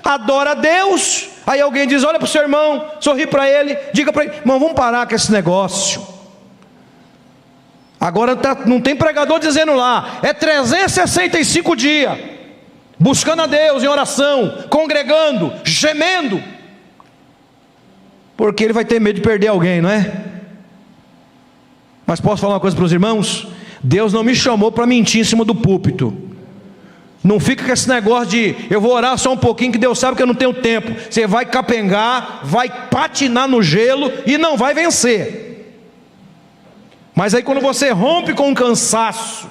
adora a Deus. Aí alguém diz: Olha para o seu irmão, sorri para ele, diga para ele, irmão, vamos parar com esse negócio. Agora tá, não tem pregador dizendo lá, é 365 dias, buscando a Deus em oração, congregando, gemendo porque ele vai ter medo de perder alguém, não é? Mas posso falar uma coisa para os irmãos? Deus não me chamou para mentir em cima do púlpito. Não fica com esse negócio de eu vou orar só um pouquinho que Deus sabe que eu não tenho tempo. Você vai capengar, vai patinar no gelo e não vai vencer. Mas aí quando você rompe com o cansaço,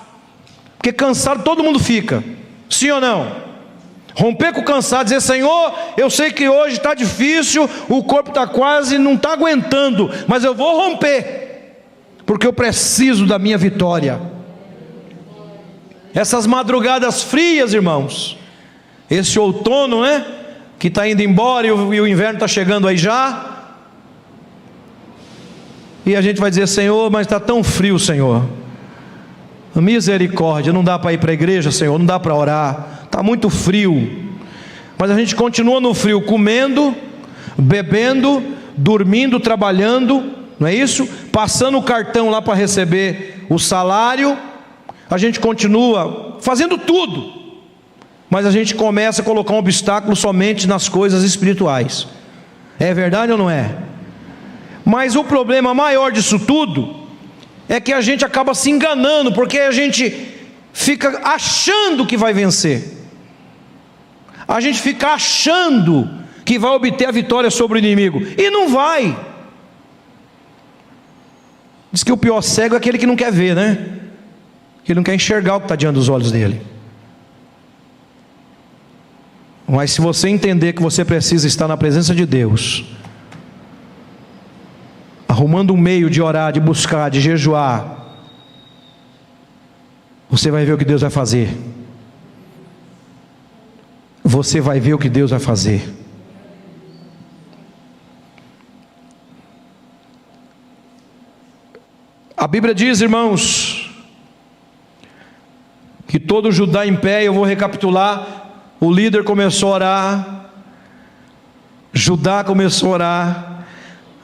porque cansado todo mundo fica, sim ou não? Romper com o cansado, dizer: Senhor, eu sei que hoje está difícil, o corpo está quase, não está aguentando, mas eu vou romper, porque eu preciso da minha vitória. Essas madrugadas frias, irmãos, esse outono, né? Que está indo embora e o, e o inverno está chegando aí já. E a gente vai dizer: Senhor, mas está tão frio, Senhor. Misericórdia, não dá para ir para a igreja, Senhor, não dá para orar está muito frio. Mas a gente continua no frio, comendo, bebendo, dormindo, trabalhando, não é isso? Passando o cartão lá para receber o salário, a gente continua fazendo tudo, mas a gente começa a colocar um obstáculo somente nas coisas espirituais. É verdade ou não é? Mas o problema maior disso tudo é que a gente acaba se enganando, porque a gente fica achando que vai vencer a gente fica achando que vai obter a vitória sobre o inimigo, e não vai. Diz que o pior cego é aquele que não quer ver, né? Que não quer enxergar o que está diante dos olhos dele. Mas se você entender que você precisa estar na presença de Deus, arrumando um meio de orar, de buscar, de jejuar, você vai ver o que Deus vai fazer você vai ver o que Deus vai fazer. A Bíblia diz, irmãos, que todo Judá em pé, eu vou recapitular, o líder começou a orar, Judá começou a orar,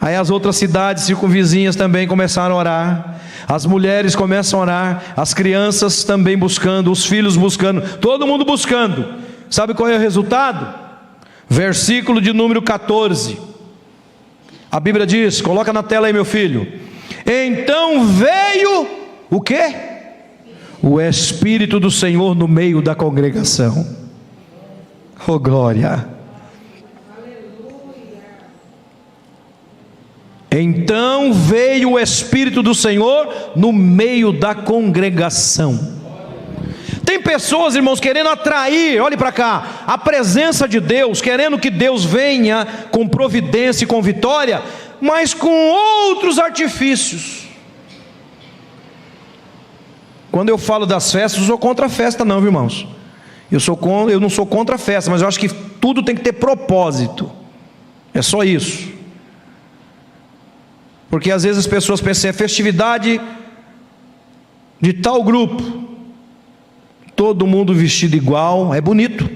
aí as outras cidades circunvizinhas também começaram a orar, as mulheres começam a orar, as crianças também buscando, os filhos buscando, todo mundo buscando. Sabe qual é o resultado? Versículo de número 14. A Bíblia diz: coloca na tela aí, meu filho. Então veio o que? O Espírito do Senhor no meio da congregação. Oh glória! Então veio o Espírito do Senhor no meio da congregação. Tem pessoas, irmãos, querendo atrair, olhe para cá, a presença de Deus, querendo que Deus venha com providência e com vitória, mas com outros artifícios. Quando eu falo das festas, eu sou contra a festa, não, viu, irmãos. Eu, sou eu não sou contra a festa, mas eu acho que tudo tem que ter propósito. É só isso. Porque às vezes as pessoas pensam, é festividade de tal grupo, todo mundo vestido igual, é bonito,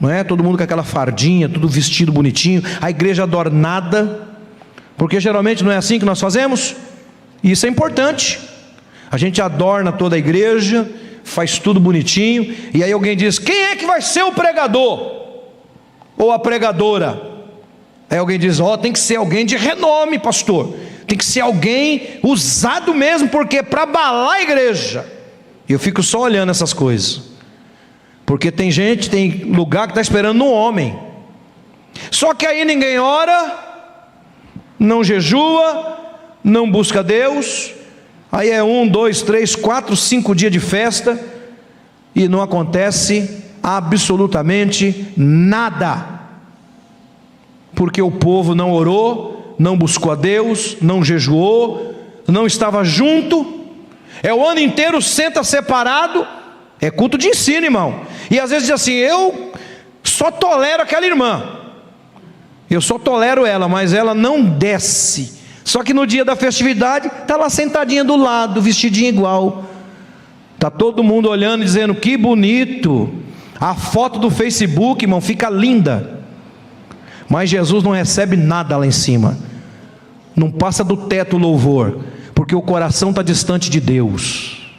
não é? Todo mundo com aquela fardinha, tudo vestido bonitinho, a igreja adornada, porque geralmente não é assim que nós fazemos, isso é importante. A gente adorna toda a igreja, faz tudo bonitinho, e aí alguém diz: quem é que vai ser o pregador? Ou a pregadora? Aí alguém diz: Ó, oh, tem que ser alguém de renome, pastor. Tem que ser alguém usado mesmo, porque é para abalar a igreja. E eu fico só olhando essas coisas. Porque tem gente, tem lugar que está esperando no homem. Só que aí ninguém ora, não jejua, não busca Deus. Aí é um, dois, três, quatro, cinco dias de festa e não acontece absolutamente nada porque o povo não orou, não buscou a Deus, não jejuou, não estava junto. É o ano inteiro senta separado, é culto de ensino, irmão. E às vezes diz assim: eu só tolero aquela irmã, eu só tolero ela, mas ela não desce. Só que no dia da festividade, está lá sentadinha do lado, vestidinha igual. Está todo mundo olhando e dizendo: que bonito. A foto do Facebook, irmão, fica linda. Mas Jesus não recebe nada lá em cima, não passa do teto louvor, porque o coração está distante de Deus.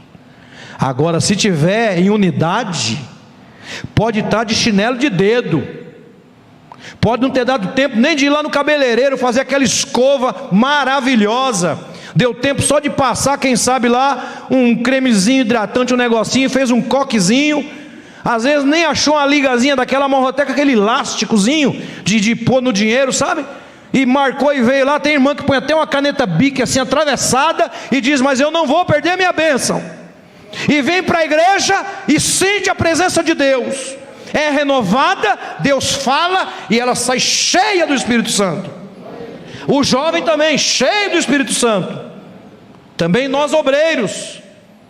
Agora, se tiver em unidade, pode estar tá de chinelo de dedo, pode não ter dado tempo nem de ir lá no cabeleireiro fazer aquela escova maravilhosa. Deu tempo só de passar, quem sabe lá, um cremezinho hidratante, um negocinho, fez um coquezinho às vezes nem achou uma ligazinha daquela morroteca, aquele elásticozinho de, de pôr no dinheiro, sabe? E marcou e veio lá. Tem irmã que põe até uma caneta bique assim atravessada e diz: Mas eu não vou perder minha bênção. E vem para a igreja e sente a presença de Deus. É renovada, Deus fala e ela sai cheia do Espírito Santo. O jovem também, cheio do Espírito Santo. Também nós obreiros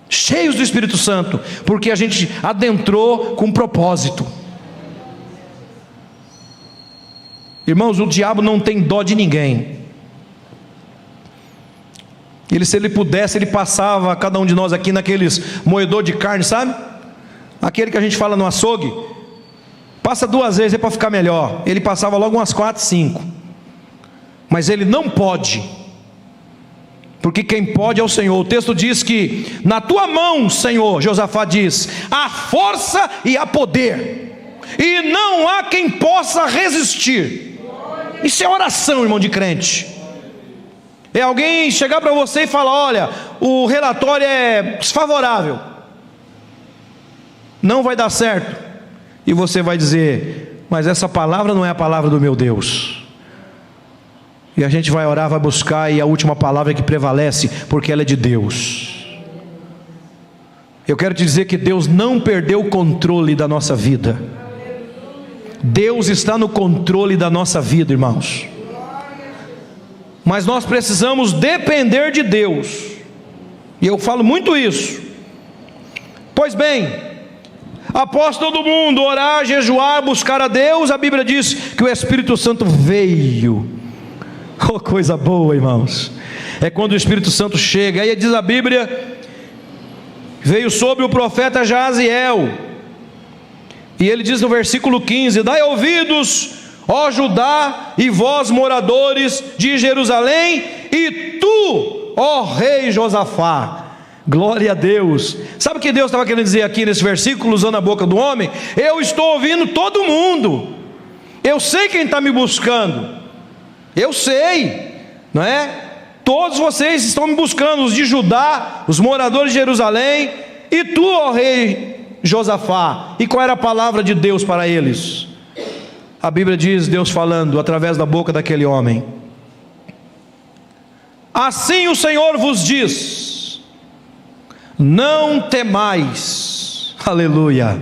cheios do Espírito Santo, porque a gente adentrou com propósito. Irmãos, o diabo não tem dó de ninguém. Ele, se ele pudesse, ele passava cada um de nós aqui naqueles moedor de carne, sabe? Aquele que a gente fala no açougue. Passa duas vezes é para ficar melhor. Ele passava logo umas quatro, cinco. Mas ele não pode porque quem pode é o Senhor. O texto diz que na tua mão, Senhor, Josafá diz, há força e há poder, e não há quem possa resistir. Isso é oração, irmão de crente. É alguém chegar para você e falar: olha, o relatório é desfavorável, não vai dar certo, e você vai dizer: mas essa palavra não é a palavra do meu Deus. E a gente vai orar, vai buscar, e a última palavra é que prevalece, porque ela é de Deus. Eu quero te dizer que Deus não perdeu o controle da nossa vida. Deus está no controle da nossa vida, irmãos. Mas nós precisamos depender de Deus. E eu falo muito isso. Pois bem, após todo mundo orar, jejuar, buscar a Deus, a Bíblia diz que o Espírito Santo veio Oh, coisa boa, irmãos. É quando o Espírito Santo chega. Aí diz a Bíblia: veio sobre o profeta Jaziel. E ele diz no versículo 15: Dai ouvidos, ó Judá, e vós moradores de Jerusalém, e tu, ó rei Josafá. Glória a Deus. Sabe o que Deus estava querendo dizer aqui nesse versículo, usando a boca do homem? Eu estou ouvindo todo mundo. Eu sei quem está me buscando. Eu sei, não é? Todos vocês estão me buscando, os de Judá, os moradores de Jerusalém, e tu, ó rei Josafá. E qual era a palavra de Deus para eles? A Bíblia diz, Deus falando através da boca daquele homem: Assim o Senhor vos diz: Não temais, aleluia,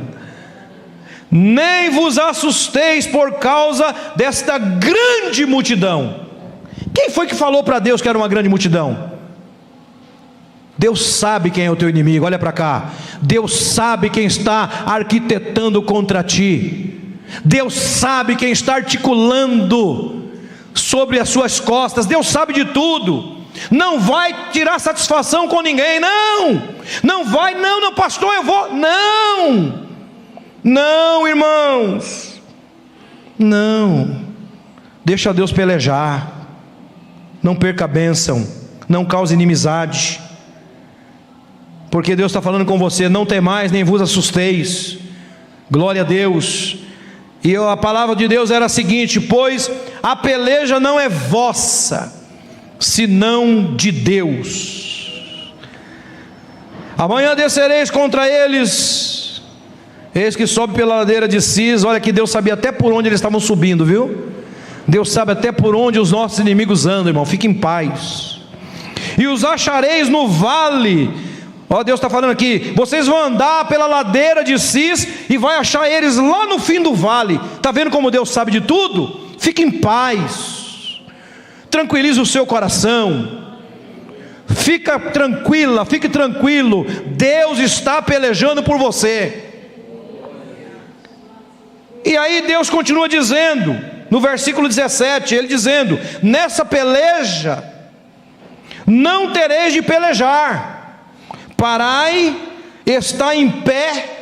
nem vos assusteis por causa desta grande multidão quem foi que falou para Deus que era uma grande multidão? Deus sabe quem é o teu inimigo, olha para cá. Deus sabe quem está arquitetando contra ti. Deus sabe quem está articulando sobre as suas costas. Deus sabe de tudo. Não vai tirar satisfação com ninguém, não. Não vai, não, não, pastor, eu vou. Não. Não, irmãos. Não. Deixa Deus pelejar não perca a bênção, não cause inimizade, porque Deus está falando com você, não tem mais, nem vos assusteis, glória a Deus. E a palavra de Deus era a seguinte: pois a peleja não é vossa, senão de Deus. Amanhã descereis contra eles, eis que sobe pela ladeira de Cis. Olha que Deus sabia até por onde eles estavam subindo, viu? Deus sabe até por onde os nossos inimigos andam, irmão. Fique em paz. E os achareis no vale. Ó, Deus está falando aqui. Vocês vão andar pela ladeira de Cis e vai achar eles lá no fim do vale. Está vendo como Deus sabe de tudo? Fique em paz. Tranquilize o seu coração. Fica tranquila, fique tranquilo. Deus está pelejando por você. E aí Deus continua dizendo: no versículo 17, ele dizendo: Nessa peleja não tereis de pelejar, parai, está em pé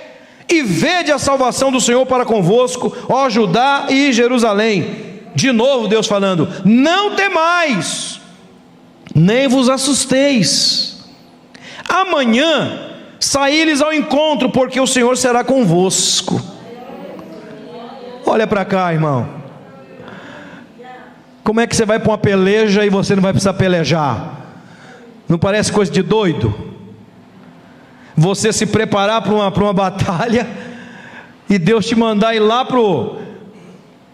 e vede a salvação do Senhor para convosco, ó Judá e Jerusalém. De novo, Deus falando: Não temais, nem vos assusteis. Amanhã saí-lhes ao encontro, porque o Senhor será convosco. Olha para cá, irmão. Como é que você vai para uma peleja e você não vai precisar pelejar? Não parece coisa de doido? Você se preparar para uma, para uma batalha e Deus te mandar ir lá para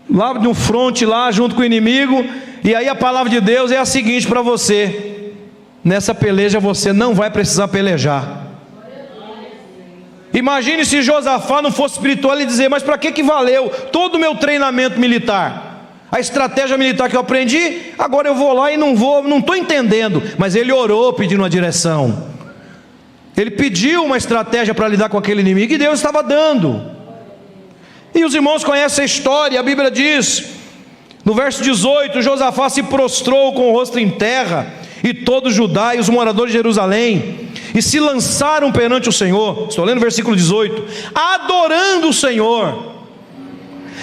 lá no fronte lá junto com o inimigo e aí a palavra de Deus é a seguinte para você: nessa peleja você não vai precisar pelejar. Imagine se Josafá não fosse espiritual e dizer: Mas para que, que valeu todo o meu treinamento militar? a estratégia militar que eu aprendi, agora eu vou lá e não vou, não estou entendendo. Mas ele orou pedindo uma direção. Ele pediu uma estratégia para lidar com aquele inimigo e Deus estava dando. E os irmãos conhecem a história, a Bíblia diz, no verso 18: Josafá se prostrou com o rosto em terra, e todo Judá e os moradores de Jerusalém, e se lançaram perante o Senhor. Estou lendo o versículo 18: adorando o Senhor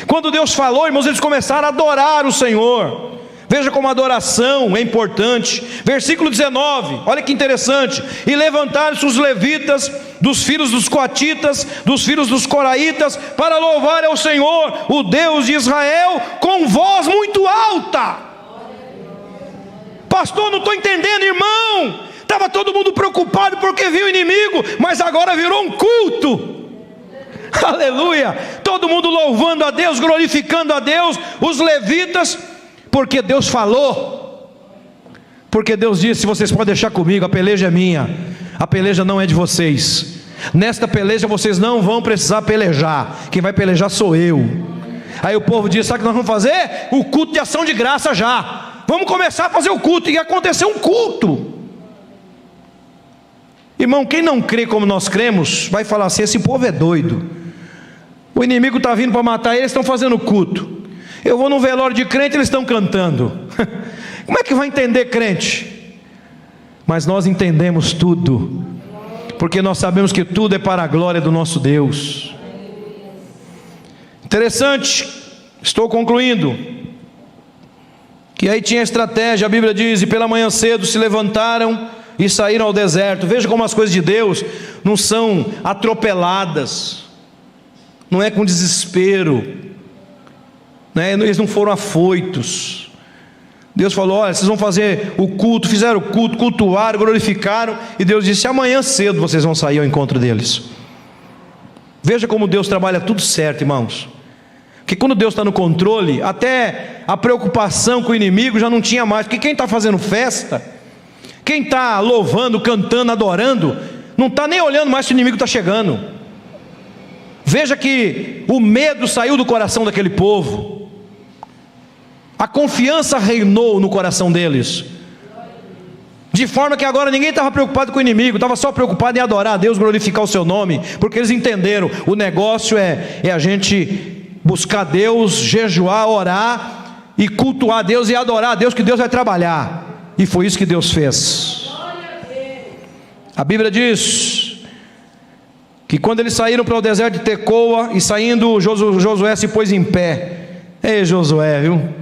quando Deus falou, irmãos, eles começaram a adorar o Senhor. Veja como a adoração é importante. Versículo 19, olha que interessante. E levantaram-se os levitas, dos filhos dos coatitas, dos filhos dos coraitas, para louvar ao Senhor, o Deus de Israel, com voz muito alta. Pastor, não estou entendendo, irmão. Estava todo mundo preocupado porque viu o inimigo, mas agora virou um culto. aleluia, todo mundo louvando a Deus, glorificando a Deus, os levitas, porque Deus falou, porque Deus disse: vocês podem deixar comigo, a peleja é minha, a peleja não é de vocês. Nesta peleja vocês não vão precisar pelejar, quem vai pelejar sou eu. Aí o povo diz: sabe o que nós vamos fazer? O culto de ação de graça já. Vamos começar a fazer o culto, e aconteceu um culto. Irmão, quem não crê como nós cremos, vai falar assim: esse povo é doido. O inimigo está vindo para matar eles, estão fazendo culto. Eu vou no velório de crente, eles estão cantando. Como é que vai entender crente? Mas nós entendemos tudo, porque nós sabemos que tudo é para a glória do nosso Deus. Interessante, estou concluindo. Que aí tinha estratégia, a Bíblia diz: e pela manhã cedo se levantaram e saíram ao deserto. Veja como as coisas de Deus não são atropeladas, não é com desespero, né? eles não foram afoitos. Deus falou: olha, vocês vão fazer o culto, fizeram o culto, cultuaram, glorificaram, e Deus disse: amanhã cedo vocês vão sair ao encontro deles. Veja como Deus trabalha tudo certo, irmãos. Que quando Deus está no controle, até a preocupação com o inimigo já não tinha mais, porque quem está fazendo festa, quem está louvando, cantando, adorando, não está nem olhando mais se o inimigo está chegando. Veja que o medo saiu do coração daquele povo. A confiança reinou no coração deles. De forma que agora ninguém estava preocupado com o inimigo, estava só preocupado em adorar a Deus, glorificar o seu nome, porque eles entenderam: o negócio é, é a gente buscar Deus, jejuar, orar e cultuar Deus e adorar a Deus, que Deus vai trabalhar. E foi isso que Deus fez. A Bíblia diz que quando eles saíram para o deserto de Tecoa e saindo, Josué se pôs em pé. Ei, Josué, viu?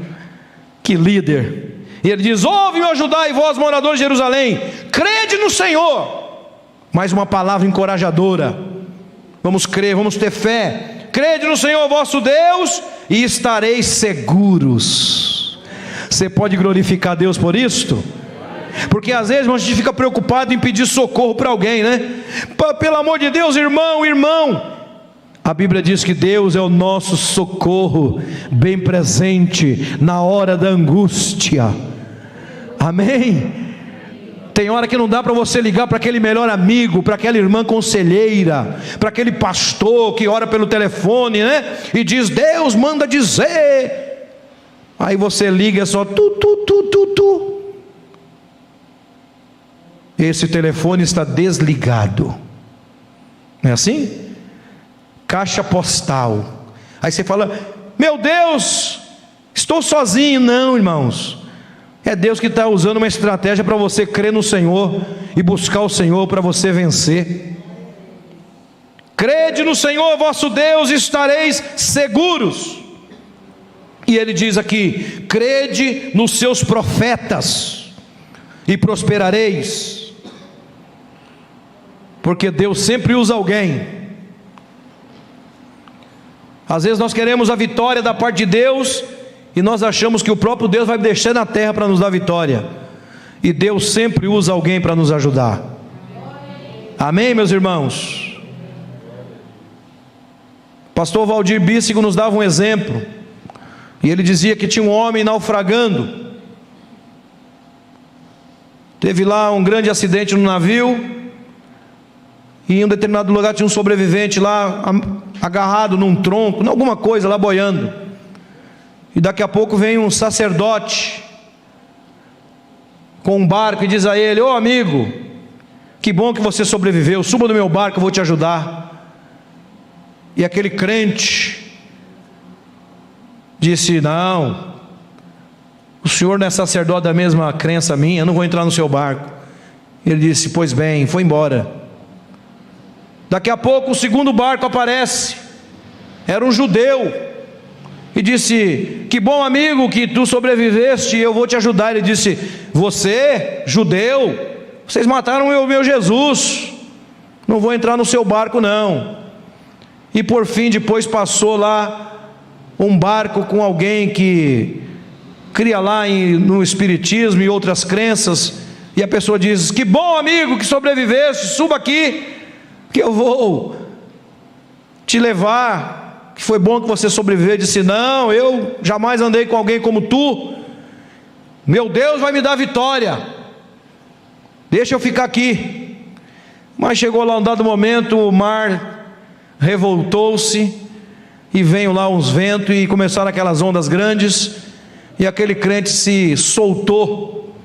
Que líder. E ele diz: Ouve-me, ajudai, vós, moradores de Jerusalém, crede no Senhor. Mais uma palavra encorajadora. Vamos crer, vamos ter fé. Crede no Senhor vosso Deus e estareis seguros. Você pode glorificar Deus por isto? Porque às vezes a gente fica preocupado em pedir socorro para alguém, né? Pelo amor de Deus, irmão, irmão, a Bíblia diz que Deus é o nosso socorro, bem presente na hora da angústia. Amém? Tem hora que não dá para você ligar para aquele melhor amigo, para aquela irmã conselheira, para aquele pastor que ora pelo telefone, né? E diz: Deus manda dizer. Aí você liga só tu, tu, tu, tu, tu. Esse telefone está desligado. Não é assim? Caixa postal. Aí você fala: Meu Deus, estou sozinho. Não, irmãos. É Deus que está usando uma estratégia para você crer no Senhor e buscar o Senhor para você vencer. Crede no Senhor vosso Deus e estareis seguros. E ele diz aqui: crede nos seus profetas e prosperareis. Porque Deus sempre usa alguém às vezes nós queremos a vitória da parte de Deus e nós achamos que o próprio Deus vai descer na terra para nos dar vitória. E Deus sempre usa alguém para nos ajudar. Amém, meus irmãos? Pastor Valdir Bíssigo nos dava um exemplo. E ele dizia que tinha um homem naufragando. Teve lá um grande acidente no navio. E em um determinado lugar tinha um sobrevivente lá agarrado num tronco, em alguma coisa lá boiando. E daqui a pouco vem um sacerdote com um barco e diz a ele: Ô oh, amigo, que bom que você sobreviveu, suba do meu barco, eu vou te ajudar. E aquele crente disse: Não, o senhor não é sacerdote da mesma crença minha, eu não vou entrar no seu barco. Ele disse: Pois bem, foi embora. Daqui a pouco o segundo barco aparece. Era um judeu. E disse: Que bom amigo que tu sobreviveste, eu vou te ajudar. Ele disse: Você, judeu, vocês mataram o meu Jesus. Não vou entrar no seu barco, não. E por fim, depois passou lá um barco com alguém que cria lá em, no Espiritismo e outras crenças. E a pessoa diz: Que bom amigo que sobreviveste, suba aqui que eu vou te levar, que foi bom que você sobreviveu. Disse: Não, eu jamais andei com alguém como tu. Meu Deus vai me dar vitória. Deixa eu ficar aqui. Mas chegou lá um dado momento, o mar revoltou-se e veio lá uns ventos e começaram aquelas ondas grandes e aquele crente se soltou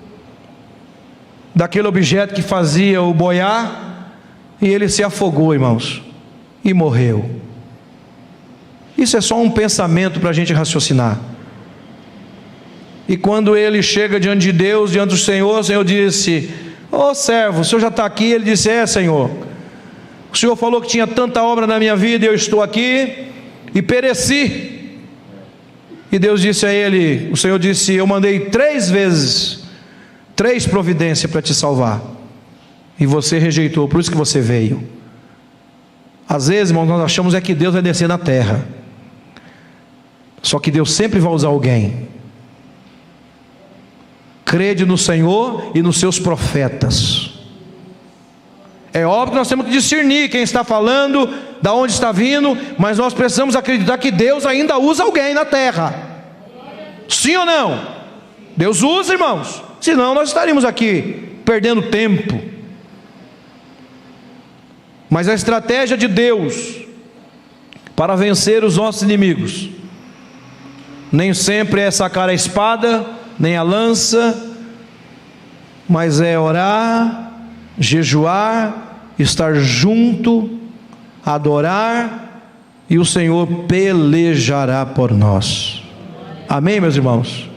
daquele objeto que fazia o boiar e ele se afogou, irmãos, e morreu. Isso é só um pensamento para a gente raciocinar. E quando ele chega diante de Deus, diante do Senhor, o Senhor disse: Ô oh, servo, o senhor já está aqui? Ele disse: É, Senhor. O Senhor falou que tinha tanta obra na minha vida e eu estou aqui e pereci. E Deus disse a ele: O Senhor disse, Eu mandei três vezes, três providências para te salvar, e você rejeitou, por isso que você veio. Às vezes, irmãos, nós achamos é que Deus vai descer na terra, só que Deus sempre vai usar alguém. Crede no Senhor e nos seus profetas. É óbvio que nós temos que discernir quem está falando, da onde está vindo, mas nós precisamos acreditar que Deus ainda usa alguém na terra. Sim ou não? Deus usa, irmãos. Senão nós estaríamos aqui perdendo tempo. Mas a estratégia de Deus para vencer os nossos inimigos nem sempre é sacar a espada, nem a lança, mas é orar, jejuar, estar junto, adorar, e o Senhor pelejará por nós. Amém, meus irmãos?